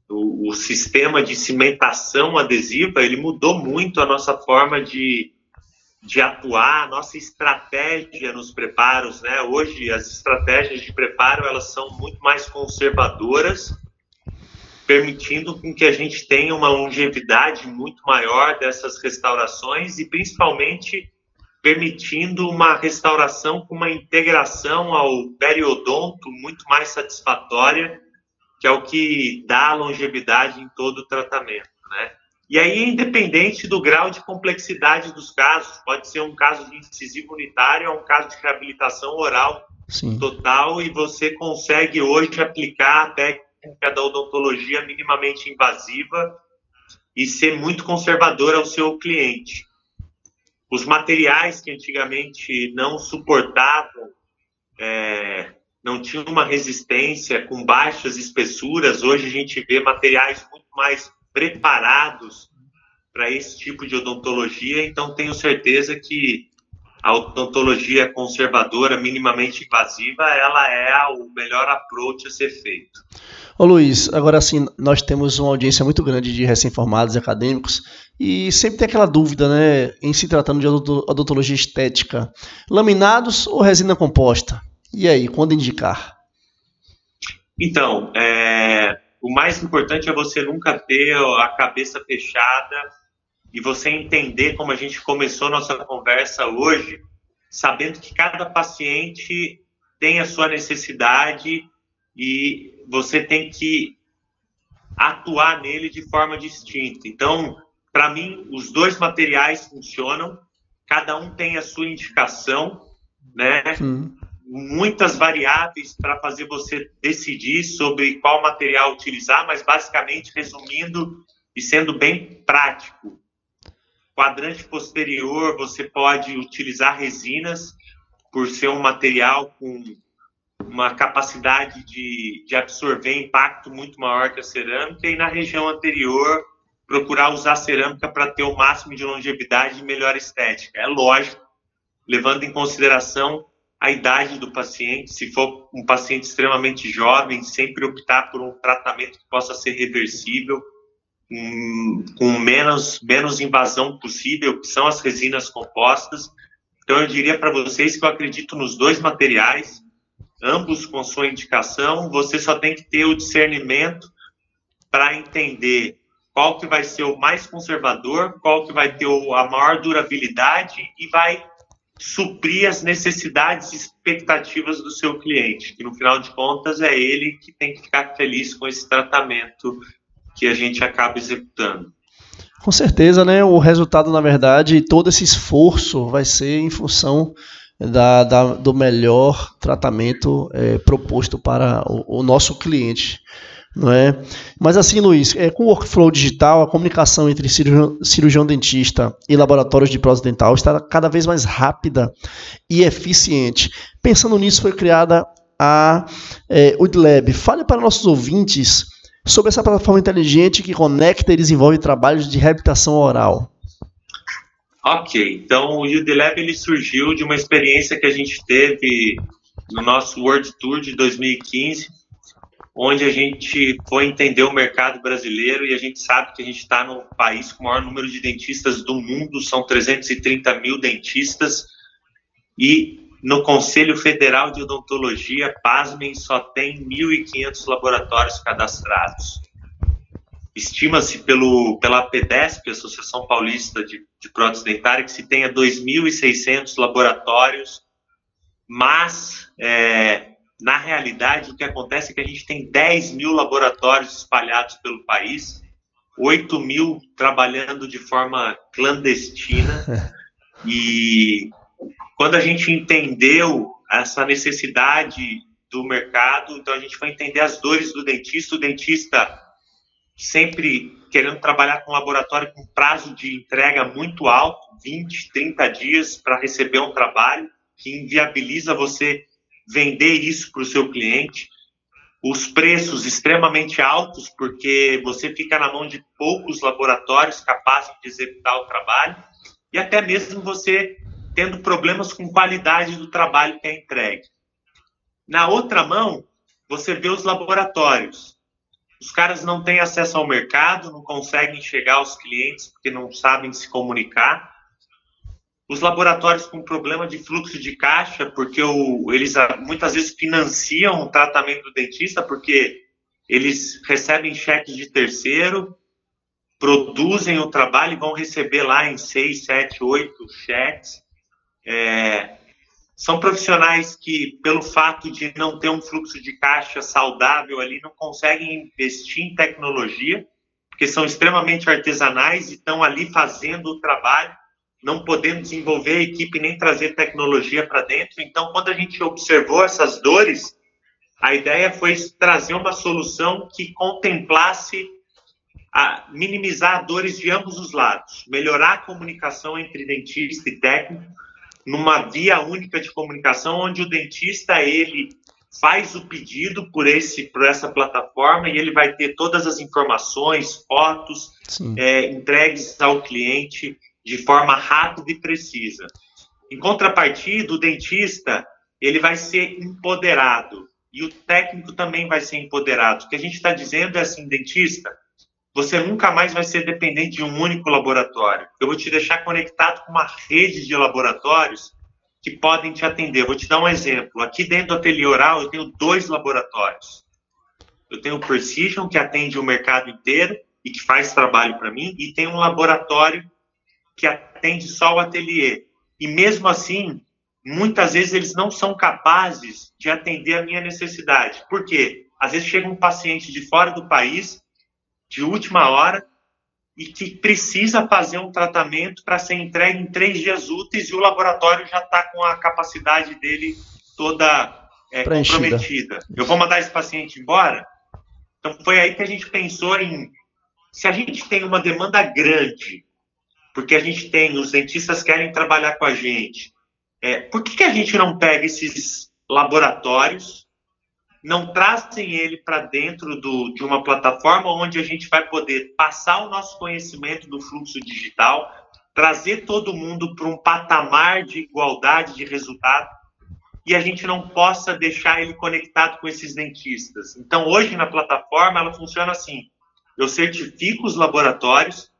O, o sistema de cimentação adesiva, ele mudou muito a nossa forma de, de atuar, a nossa estratégia nos preparos, né? Hoje as estratégias de preparo, elas são muito mais conservadoras permitindo com que a gente tenha uma longevidade muito maior dessas restaurações e principalmente permitindo uma restauração com uma integração ao periodonto muito mais satisfatória, que é o que dá longevidade em todo o tratamento, né? E aí, independente do grau de complexidade dos casos, pode ser um caso de incisivo unitário ou um caso de reabilitação oral Sim. total, e você consegue hoje aplicar até técnica da odontologia minimamente invasiva e ser muito conservadora ao seu cliente. Os materiais que antigamente não suportavam, é, não tinham uma resistência com baixas espessuras, hoje a gente vê materiais muito mais preparados para esse tipo de odontologia, então tenho certeza que a odontologia conservadora, minimamente invasiva, ela é o melhor approach a ser feito. Ô Luiz, agora sim, nós temos uma audiência muito grande de recém-formados e acadêmicos e sempre tem aquela dúvida, né, em se tratando de odontologia estética, laminados ou resina composta? E aí, quando indicar? Então, é, o mais importante é você nunca ter a cabeça fechada e você entender como a gente começou nossa conversa hoje, sabendo que cada paciente tem a sua necessidade e você tem que atuar nele de forma distinta. Então, para mim, os dois materiais funcionam, cada um tem a sua indicação, né? Muitas variáveis para fazer você decidir sobre qual material utilizar, mas basicamente, resumindo e sendo bem prático, Quadrante posterior, você pode utilizar resinas, por ser um material com uma capacidade de, de absorver impacto muito maior que a cerâmica, e na região anterior, procurar usar cerâmica para ter o máximo de longevidade e melhor estética. É lógico, levando em consideração a idade do paciente, se for um paciente extremamente jovem, sempre optar por um tratamento que possa ser reversível, com menos, menos invasão possível, que são as resinas compostas. Então, eu diria para vocês que eu acredito nos dois materiais, ambos com sua indicação, você só tem que ter o discernimento para entender qual que vai ser o mais conservador, qual que vai ter a maior durabilidade e vai suprir as necessidades e expectativas do seu cliente, que no final de contas é ele que tem que ficar feliz com esse tratamento que a gente acaba executando. Com certeza, né? O resultado, na verdade, todo esse esforço vai ser em função da, da do melhor tratamento é, proposto para o, o nosso cliente não é? Mas assim, Luiz, é, com o workflow digital, a comunicação entre cirurgião, cirurgião dentista e laboratórios de prótese dental está cada vez mais rápida e eficiente. Pensando nisso, foi criada a é, UDLab. Fale para nossos ouvintes sobre essa plataforma inteligente que conecta e desenvolve trabalhos de reabilitação oral. Ok, então o UDLab ele surgiu de uma experiência que a gente teve no nosso World Tour de 2015, onde a gente foi entender o mercado brasileiro e a gente sabe que a gente está no país com o maior número de dentistas do mundo, são 330 mil dentistas, e no Conselho Federal de Odontologia, pasmem, só tem 1.500 laboratórios cadastrados. Estima-se pela PEDESP, Associação Paulista de, de Prótese Dentária, que se tenha 2.600 laboratórios, mas é, na realidade, o que acontece é que a gente tem 10 mil laboratórios espalhados pelo país, 8 mil trabalhando de forma clandestina. e quando a gente entendeu essa necessidade do mercado, então a gente foi entender as dores do dentista. O dentista sempre querendo trabalhar com laboratório com prazo de entrega muito alto 20, 30 dias para receber um trabalho, que inviabiliza você vender isso para o seu cliente. Os preços extremamente altos, porque você fica na mão de poucos laboratórios capazes de executar o trabalho, e até mesmo você tendo problemas com qualidade do trabalho que é entregue. Na outra mão, você vê os laboratórios. Os caras não têm acesso ao mercado, não conseguem chegar aos clientes porque não sabem se comunicar os laboratórios com problema de fluxo de caixa, porque o, eles ah, muitas vezes financiam o tratamento do dentista, porque eles recebem cheques de terceiro, produzem o trabalho e vão receber lá em seis, sete, oito cheques. É, são profissionais que, pelo fato de não ter um fluxo de caixa saudável ali, não conseguem investir em tecnologia, porque são extremamente artesanais e estão ali fazendo o trabalho não podendo desenvolver a equipe nem trazer tecnologia para dentro. Então, quando a gente observou essas dores, a ideia foi trazer uma solução que contemplasse a minimizar dores de ambos os lados, melhorar a comunicação entre dentista e técnico numa via única de comunicação, onde o dentista ele faz o pedido por esse por essa plataforma e ele vai ter todas as informações, fotos é, entregues ao cliente de forma rápida e precisa. Em contrapartida, o dentista ele vai ser empoderado e o técnico também vai ser empoderado. O que a gente está dizendo é assim, dentista, você nunca mais vai ser dependente de um único laboratório. Eu vou te deixar conectado com uma rede de laboratórios que podem te atender. Vou te dar um exemplo. Aqui dentro do ateliê oral, eu tenho dois laboratórios. Eu tenho o Precision, que atende o mercado inteiro e que faz trabalho para mim, e tem um laboratório que atende só o ateliê. E mesmo assim, muitas vezes eles não são capazes de atender a minha necessidade. Por quê? Às vezes chega um paciente de fora do país, de última hora, e que precisa fazer um tratamento para ser entregue em três dias úteis e o laboratório já está com a capacidade dele toda é, comprometida. Eu vou mandar esse paciente embora? Então foi aí que a gente pensou em se a gente tem uma demanda grande porque a gente tem, os dentistas querem trabalhar com a gente. É, por que, que a gente não pega esses laboratórios, não trazem ele para dentro do, de uma plataforma onde a gente vai poder passar o nosso conhecimento do fluxo digital, trazer todo mundo para um patamar de igualdade de resultado e a gente não possa deixar ele conectado com esses dentistas. Então, hoje na plataforma, ela funciona assim: eu certifico os laboratórios,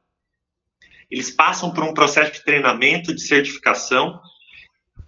eles passam por um processo de treinamento, de certificação,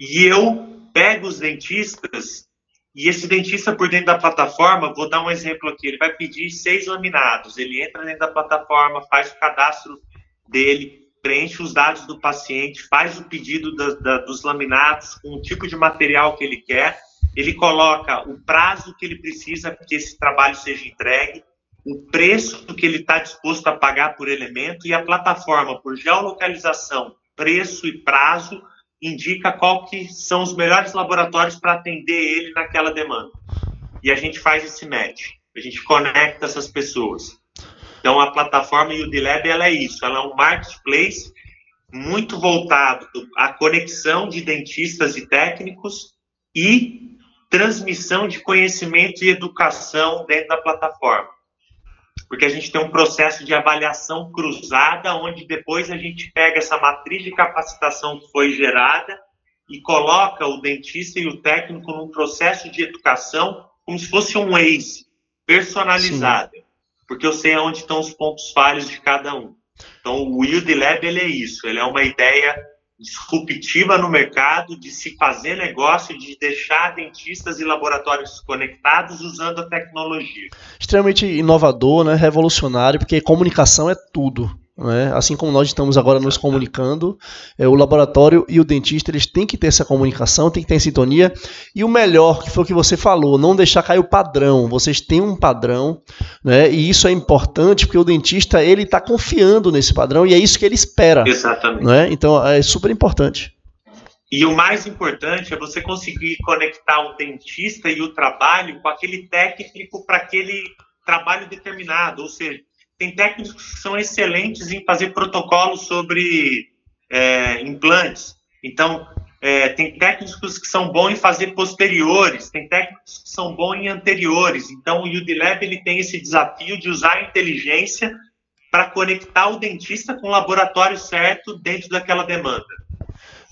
e eu pego os dentistas, e esse dentista por dentro da plataforma, vou dar um exemplo aqui, ele vai pedir seis laminados, ele entra dentro da plataforma, faz o cadastro dele, preenche os dados do paciente, faz o pedido da, da, dos laminados com o tipo de material que ele quer, ele coloca o prazo que ele precisa para que esse trabalho seja entregue, o preço que ele está disposto a pagar por elemento e a plataforma, por geolocalização, preço e prazo, indica qual que são os melhores laboratórios para atender ele naquela demanda. E a gente faz esse match, a gente conecta essas pessoas. Então, a plataforma UDLab ela é isso, ela é um marketplace muito voltado à conexão de dentistas e técnicos e transmissão de conhecimento e educação dentro da plataforma. Porque a gente tem um processo de avaliação cruzada, onde depois a gente pega essa matriz de capacitação que foi gerada e coloca o dentista e o técnico num processo de educação como se fosse um ACE personalizado. Sim porque eu sei onde estão os pontos falhos de cada um. Então, o Yield Lab ele é isso, ele é uma ideia disruptiva no mercado de se fazer negócio, de deixar dentistas e laboratórios conectados usando a tecnologia. Extremamente inovador, né? revolucionário, porque comunicação é tudo. Né? Assim como nós estamos agora nos comunicando, é, o laboratório e o dentista eles têm que ter essa comunicação, têm que ter sintonia. E o melhor, que foi o que você falou, não deixar cair o padrão. Vocês têm um padrão, né? e isso é importante porque o dentista ele está confiando nesse padrão e é isso que ele espera. Exatamente. Né? Então é super importante. E o mais importante é você conseguir conectar o dentista e o trabalho com aquele técnico para aquele trabalho determinado, ou seja, tem técnicos que são excelentes em fazer protocolos sobre é, implantes. Então, é, tem técnicos que são bons em fazer posteriores, tem técnicos que são bons em anteriores. Então, o UDLab ele tem esse desafio de usar a inteligência para conectar o dentista com o laboratório certo dentro daquela demanda.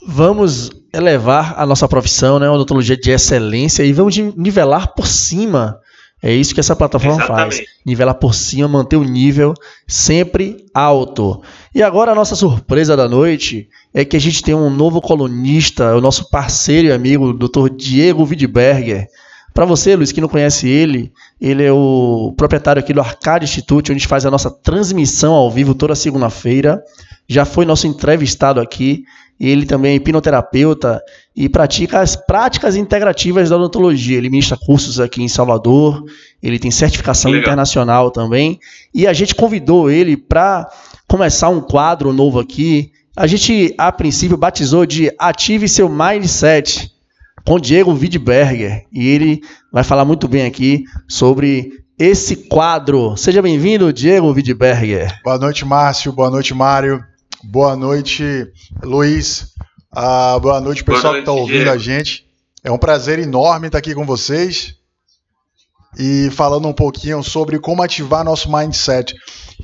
Vamos elevar a nossa profissão, né, odontologia de excelência, e vamos nivelar por cima é isso que essa plataforma Exatamente. faz. Nivelar por cima, manter o nível sempre alto. E agora a nossa surpresa da noite é que a gente tem um novo colunista, o nosso parceiro e amigo, o Dr. Diego Widberger. Para você, Luiz, que não conhece ele, ele é o proprietário aqui do Arcade Institute, onde a gente faz a nossa transmissão ao vivo toda segunda-feira. Já foi nosso entrevistado aqui ele também é hipnoterapeuta e pratica as práticas integrativas da odontologia. Ele ministra cursos aqui em Salvador, ele tem certificação Legal. internacional também. E a gente convidou ele para começar um quadro novo aqui. A gente, a princípio, batizou de Ative Seu Mindset com Diego Widberger. E ele vai falar muito bem aqui sobre esse quadro. Seja bem-vindo, Diego Widberger. Boa noite, Márcio. Boa noite, Mário. Boa noite, Luiz. Ah, boa noite, pessoal boa noite, que está ouvindo Diego. a gente. É um prazer enorme estar aqui com vocês e falando um pouquinho sobre como ativar nosso mindset.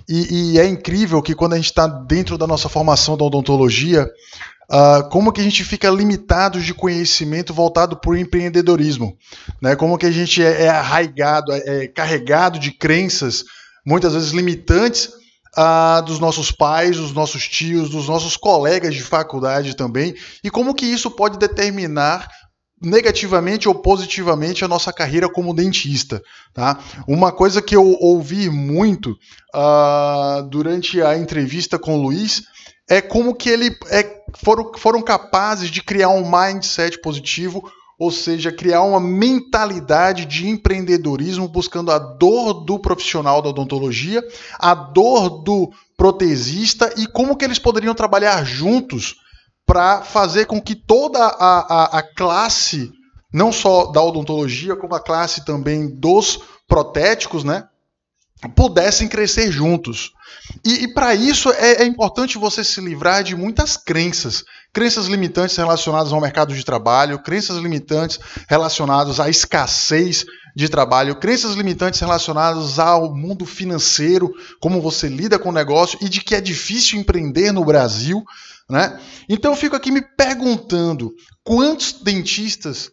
E, e é incrível que quando a gente está dentro da nossa formação da odontologia, uh, como que a gente fica limitado de conhecimento voltado para o empreendedorismo, né? Como que a gente é, é arraigado, é, é carregado de crenças muitas vezes limitantes ah, dos nossos pais, dos nossos tios, dos nossos colegas de faculdade também, e como que isso pode determinar negativamente ou positivamente a nossa carreira como dentista. Tá? Uma coisa que eu ouvi muito uh, durante a entrevista com o Luiz é como que ele é, foram, foram capazes de criar um mindset positivo ou seja, criar uma mentalidade de empreendedorismo buscando a dor do profissional da odontologia, a dor do protesista e como que eles poderiam trabalhar juntos para fazer com que toda a, a, a classe, não só da odontologia, como a classe também dos protéticos, né, pudessem crescer juntos. E, e para isso é, é, importante você se livrar de muitas crenças. Crenças limitantes relacionadas ao mercado de trabalho, crenças limitantes relacionadas à escassez de trabalho, crenças limitantes relacionadas ao mundo financeiro, como você lida com o negócio e de que é difícil empreender no Brasil. Né? Então eu fico aqui me perguntando quantos dentistas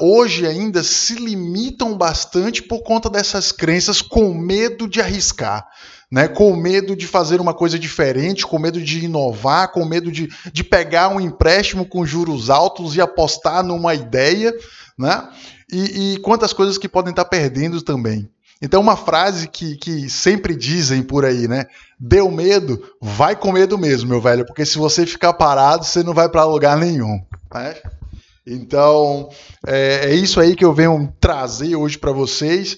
hoje ainda se limitam bastante por conta dessas crenças com medo de arriscar. Né, com medo de fazer uma coisa diferente, com medo de inovar, com medo de, de pegar um empréstimo com juros altos e apostar numa ideia, né? E, e quantas coisas que podem estar perdendo também. Então, uma frase que, que sempre dizem por aí, né? Deu medo, vai com medo mesmo, meu velho, porque se você ficar parado, você não vai para lugar nenhum. Né? Então, é, é, isso aí que eu venho trazer hoje para vocês.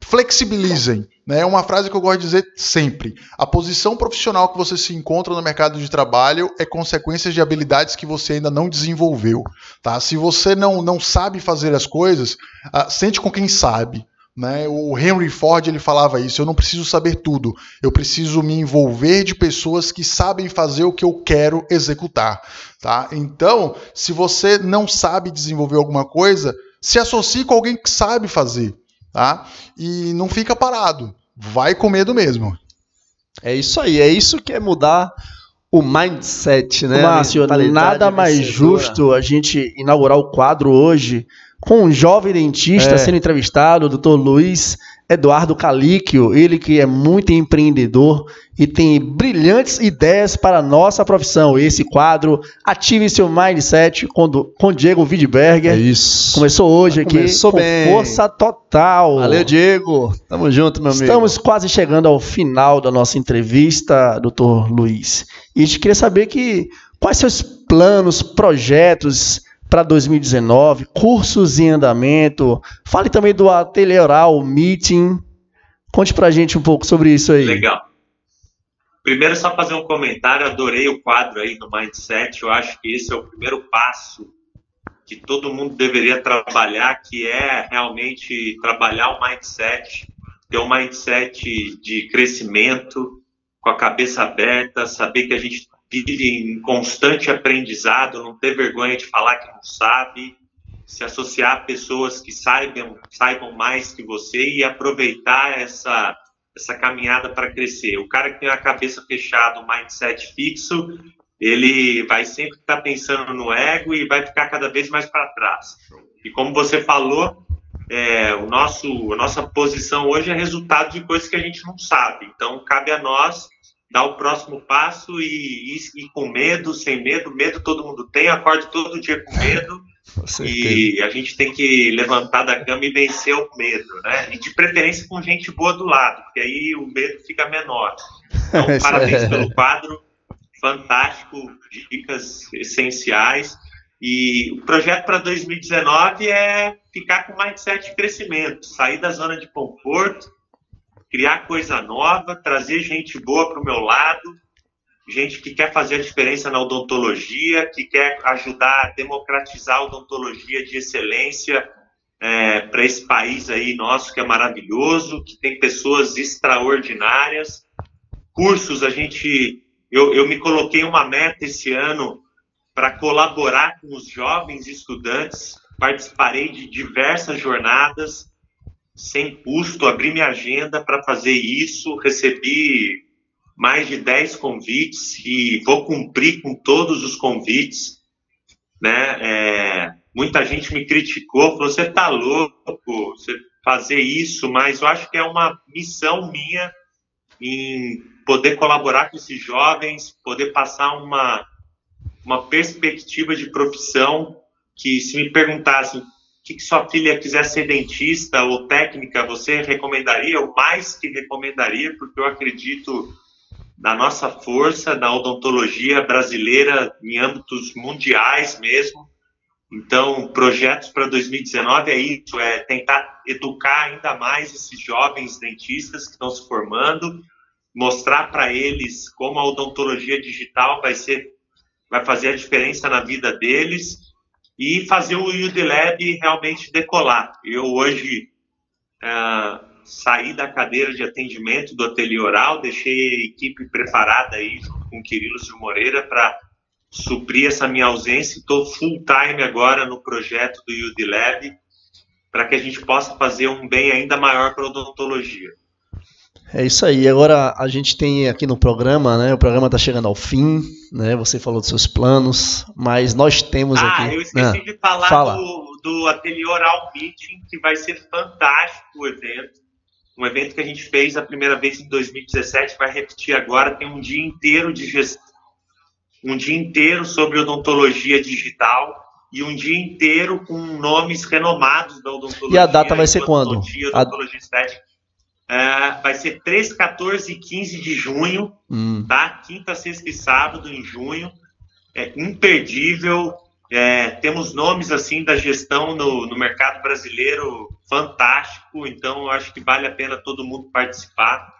Flexibilizem. Né? É uma frase que eu gosto de dizer sempre. A posição profissional que você se encontra no mercado de trabalho é consequência de habilidades que você ainda não desenvolveu. Tá? Se você não, não sabe fazer as coisas, uh, sente com quem sabe. Né? O Henry Ford ele falava isso: eu não preciso saber tudo, eu preciso me envolver de pessoas que sabem fazer o que eu quero executar. Tá? Então, se você não sabe desenvolver alguma coisa, se associe com alguém que sabe fazer. Tá? E não fica parado, vai com medo mesmo. É isso aí, é isso que é mudar o mindset, né? Márcio, nada mais justo a gente inaugurar o quadro hoje com um jovem dentista é. sendo entrevistado, o doutor Luiz Eduardo Calíquio, ele que é muito empreendedor e tem brilhantes ideias para a nossa profissão. Esse quadro, Ative Seu Mindset, com, do, com Diego Widberger. É isso. Começou hoje aqui Começou com bem. força total. Valeu, Diego. Tamo junto, meu amigo. Estamos quase chegando ao final da nossa entrevista, doutor Luiz. E a gente queria saber que quais seus planos, projetos para 2019, cursos em andamento. Fale também do ateliê oral, meeting. Conte para a gente um pouco sobre isso aí. Legal. Primeiro, só fazer um comentário. Adorei o quadro aí do Mindset. Eu acho que esse é o primeiro passo que todo mundo deveria trabalhar, que é realmente trabalhar o mindset, ter um mindset de crescimento, com a cabeça aberta, saber que a gente vive em constante aprendizado, não ter vergonha de falar que não sabe, se associar a pessoas que saibam, saibam mais que você e aproveitar essa, essa caminhada para crescer. O cara que tem a cabeça fechada, um mindset fixo, ele vai sempre estar pensando no ego e vai ficar cada vez mais para trás. E como você falou, é, o nosso, a nossa posição hoje é resultado de coisas que a gente não sabe. Então, cabe a nós dar o próximo passo e ir com medo, sem medo. Medo todo mundo tem, acorde todo dia com medo. e a gente tem que levantar da cama e vencer o medo, né? E de preferência com gente boa do lado, porque aí o medo fica menor. Então, parabéns pelo quadro, fantástico, dicas essenciais. E o projeto para 2019 é ficar com mindset de crescimento, sair da zona de conforto, criar coisa nova, trazer gente boa para o meu lado, gente que quer fazer a diferença na odontologia, que quer ajudar a democratizar a odontologia de excelência é, para esse país aí nosso que é maravilhoso, que tem pessoas extraordinárias. Cursos, a gente. Eu, eu me coloquei uma meta esse ano para colaborar com os jovens estudantes, participarei de diversas jornadas sem custo, abri minha agenda para fazer isso, recebi mais de 10 convites e vou cumprir com todos os convites, né? É, muita gente me criticou, falou, você tá louco, você fazer isso, mas eu acho que é uma missão minha em poder colaborar com esses jovens, poder passar uma, uma perspectiva de profissão que se me perguntassem que, sua filha quiser ser dentista ou técnica, você recomendaria, ou mais que recomendaria, porque eu acredito na nossa força, na odontologia brasileira em âmbitos mundiais mesmo. Então, projetos para 2019 é isso, é tentar educar ainda mais esses jovens dentistas que estão se formando, mostrar para eles como a odontologia digital vai ser vai fazer a diferença na vida deles e fazer o UDLab realmente decolar. Eu hoje uh, saí da cadeira de atendimento do ateliê oral, deixei a equipe preparada aí junto com o Quirilos de Moreira para suprir essa minha ausência. Estou full time agora no projeto do UDLab para que a gente possa fazer um bem ainda maior para a odontologia. É isso aí. Agora a gente tem aqui no programa, né? O programa está chegando ao fim, né? Você falou dos seus planos, mas nós temos ah, aqui. Ah, eu esqueci ah, de falar fala. do, do Ateliê Oral Meeting, que vai ser fantástico o evento. Um evento que a gente fez a primeira vez em 2017, vai repetir agora, tem um dia inteiro de gestão, um dia inteiro sobre odontologia digital e um dia inteiro com nomes renomados da odontologia. E a data vai ser quando? Odontologia estética. Uh, vai ser 3, 14 e 15 de junho, hum. tá? Quinta, sexta e sábado em junho. É imperdível. É, temos nomes assim da gestão no, no mercado brasileiro fantástico, então eu acho que vale a pena todo mundo participar.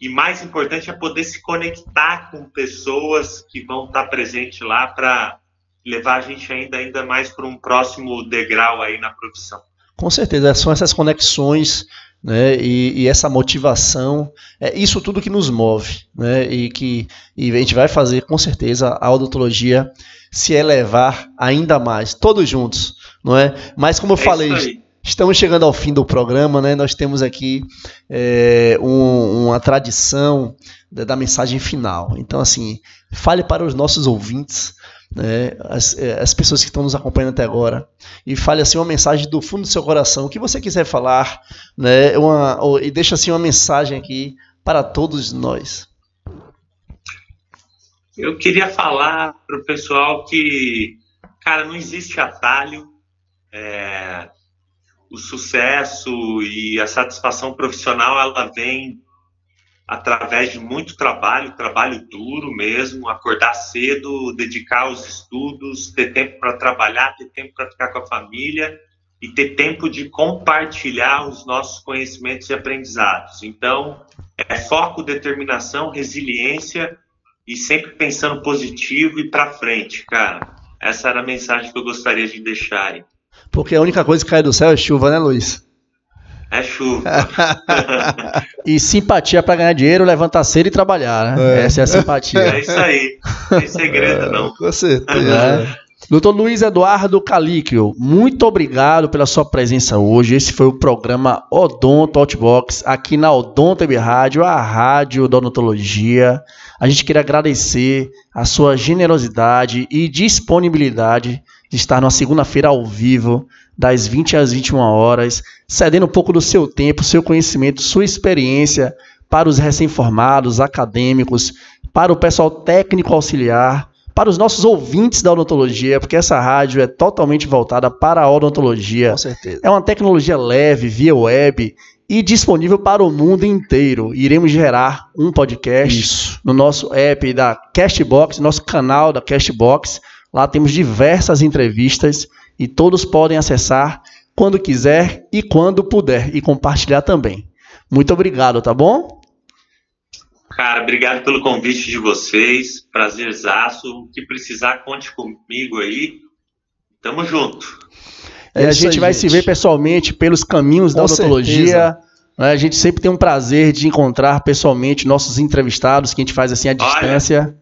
E mais importante é poder se conectar com pessoas que vão estar presentes lá para levar a gente ainda, ainda mais para um próximo degrau aí na profissão. Com certeza, são essas conexões né, e, e, essa motivação, é isso tudo que nos move, né, e que e a gente vai fazer com certeza a odontologia se elevar ainda mais, todos juntos, não é? Mas como eu é falei, estamos chegando ao fim do programa, né? Nós temos aqui é, um, uma tradição da, da mensagem final. Então, assim, fale para os nossos ouvintes né, as, é, as, pessoas que estão nos acompanhando até agora e fale assim uma mensagem do fundo do seu coração, o que você quiser falar, né, uma, ou, e deixa assim uma mensagem aqui para todos nós. Eu queria falar para o pessoal que, cara, não existe atalho. É, o sucesso e a satisfação profissional ela vem através de muito trabalho, trabalho duro mesmo, acordar cedo, dedicar aos estudos, ter tempo para trabalhar, ter tempo para ficar com a família e ter tempo de compartilhar os nossos conhecimentos e aprendizados. Então, é foco, determinação, resiliência e sempre pensando positivo e para frente, cara. Essa era a mensagem que eu gostaria de deixar. Porque a única coisa que cai do céu é chuva, né, Luiz? É chuva. e simpatia para ganhar dinheiro, levantar cedo e trabalhar, né? É. Essa é a simpatia. É isso aí. Não tem segredo, não. Com certeza. É. Doutor Luiz Eduardo Calíquio, muito obrigado pela sua presença hoje. Esse foi o programa Odonto Outbox, aqui na Odonto Web Rádio, a rádio da odontologia. A gente queria agradecer a sua generosidade e disponibilidade de estar numa segunda-feira ao vivo, das 20 às 21 horas, cedendo um pouco do seu tempo, seu conhecimento, sua experiência para os recém-formados, acadêmicos, para o pessoal técnico auxiliar, para os nossos ouvintes da odontologia, porque essa rádio é totalmente voltada para a odontologia. Com certeza. É uma tecnologia leve, via web e disponível para o mundo inteiro. Iremos gerar um podcast Isso. no nosso app da Castbox, nosso canal da Castbox Lá temos diversas entrevistas e todos podem acessar quando quiser e quando puder e compartilhar também. Muito obrigado, tá bom? Cara, obrigado pelo convite de vocês. Prazerzaço. O que precisar, conte comigo aí. Tamo junto. É e a gente aí, vai gente. se ver pessoalmente pelos caminhos Com da odontologia. Né? A gente sempre tem um prazer de encontrar pessoalmente nossos entrevistados, que a gente faz assim à distância.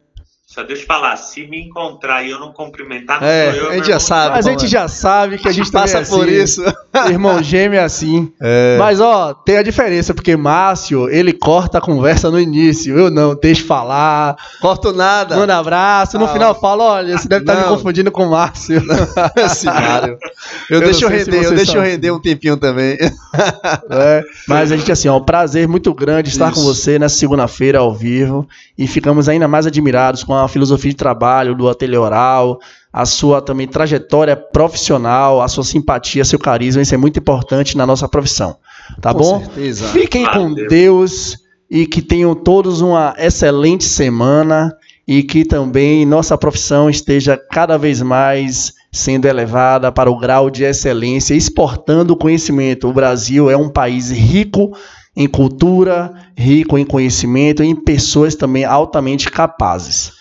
Só deixa eu falar, se me encontrar e eu não cumprimentar, não é, eu, A gente já sabe. Mas a gente já sabe que a gente passa é por isso. Irmão gêmeo é assim. É. Mas, ó, tem a diferença, porque Márcio, ele corta a conversa no início. Eu não, deixa falar. Corto nada. Manda abraço. No ah, final fala, olha, você deve estar tá me confundindo com o Márcio. Esse Mário. Eu, eu deixo render, eu deixo render um tempinho também. É, mas a gente, assim, ó, um prazer muito grande estar isso. com você nessa segunda-feira ao vivo. E ficamos ainda mais admirados com a a filosofia de trabalho do ateliê oral, a sua também trajetória profissional, a sua simpatia, seu carisma, isso é muito importante na nossa profissão. Tá com bom? Certeza. Fiquem com Deus e que tenham todos uma excelente semana e que também nossa profissão esteja cada vez mais sendo elevada para o grau de excelência, exportando conhecimento. O Brasil é um país rico em cultura, rico em conhecimento, em pessoas também altamente capazes.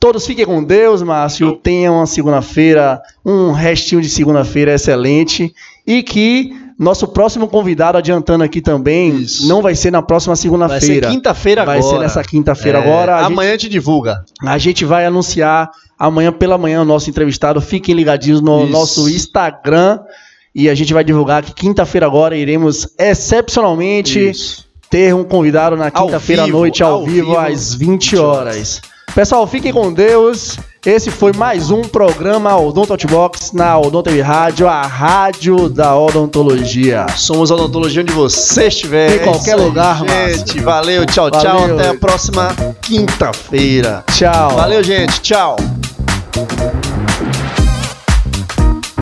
Todos fiquem com Deus, Márcio. Tenham uma segunda-feira, um restinho de segunda-feira excelente. E que nosso próximo convidado, adiantando aqui também, Isso. não vai ser na próxima segunda-feira. Vai ser quinta-feira agora. Vai ser nessa quinta-feira é, agora. A amanhã gente, te divulga. A gente vai anunciar amanhã pela manhã o nosso entrevistado. Fiquem ligadinhos no Isso. nosso Instagram. E a gente vai divulgar que quinta-feira agora iremos excepcionalmente Isso. ter um convidado na quinta-feira à noite, ao, ao vivo, vivo, às 20 horas. horas. Pessoal, fiquem com Deus. Esse foi mais um programa Odonto Outbox na Odonto Rádio, a rádio da odontologia. Somos a odontologia onde você estiver. Em qualquer lugar, gente. Massa. Valeu, tchau, Valeu. tchau. Até a próxima quinta-feira. Tchau. Valeu, gente. Tchau.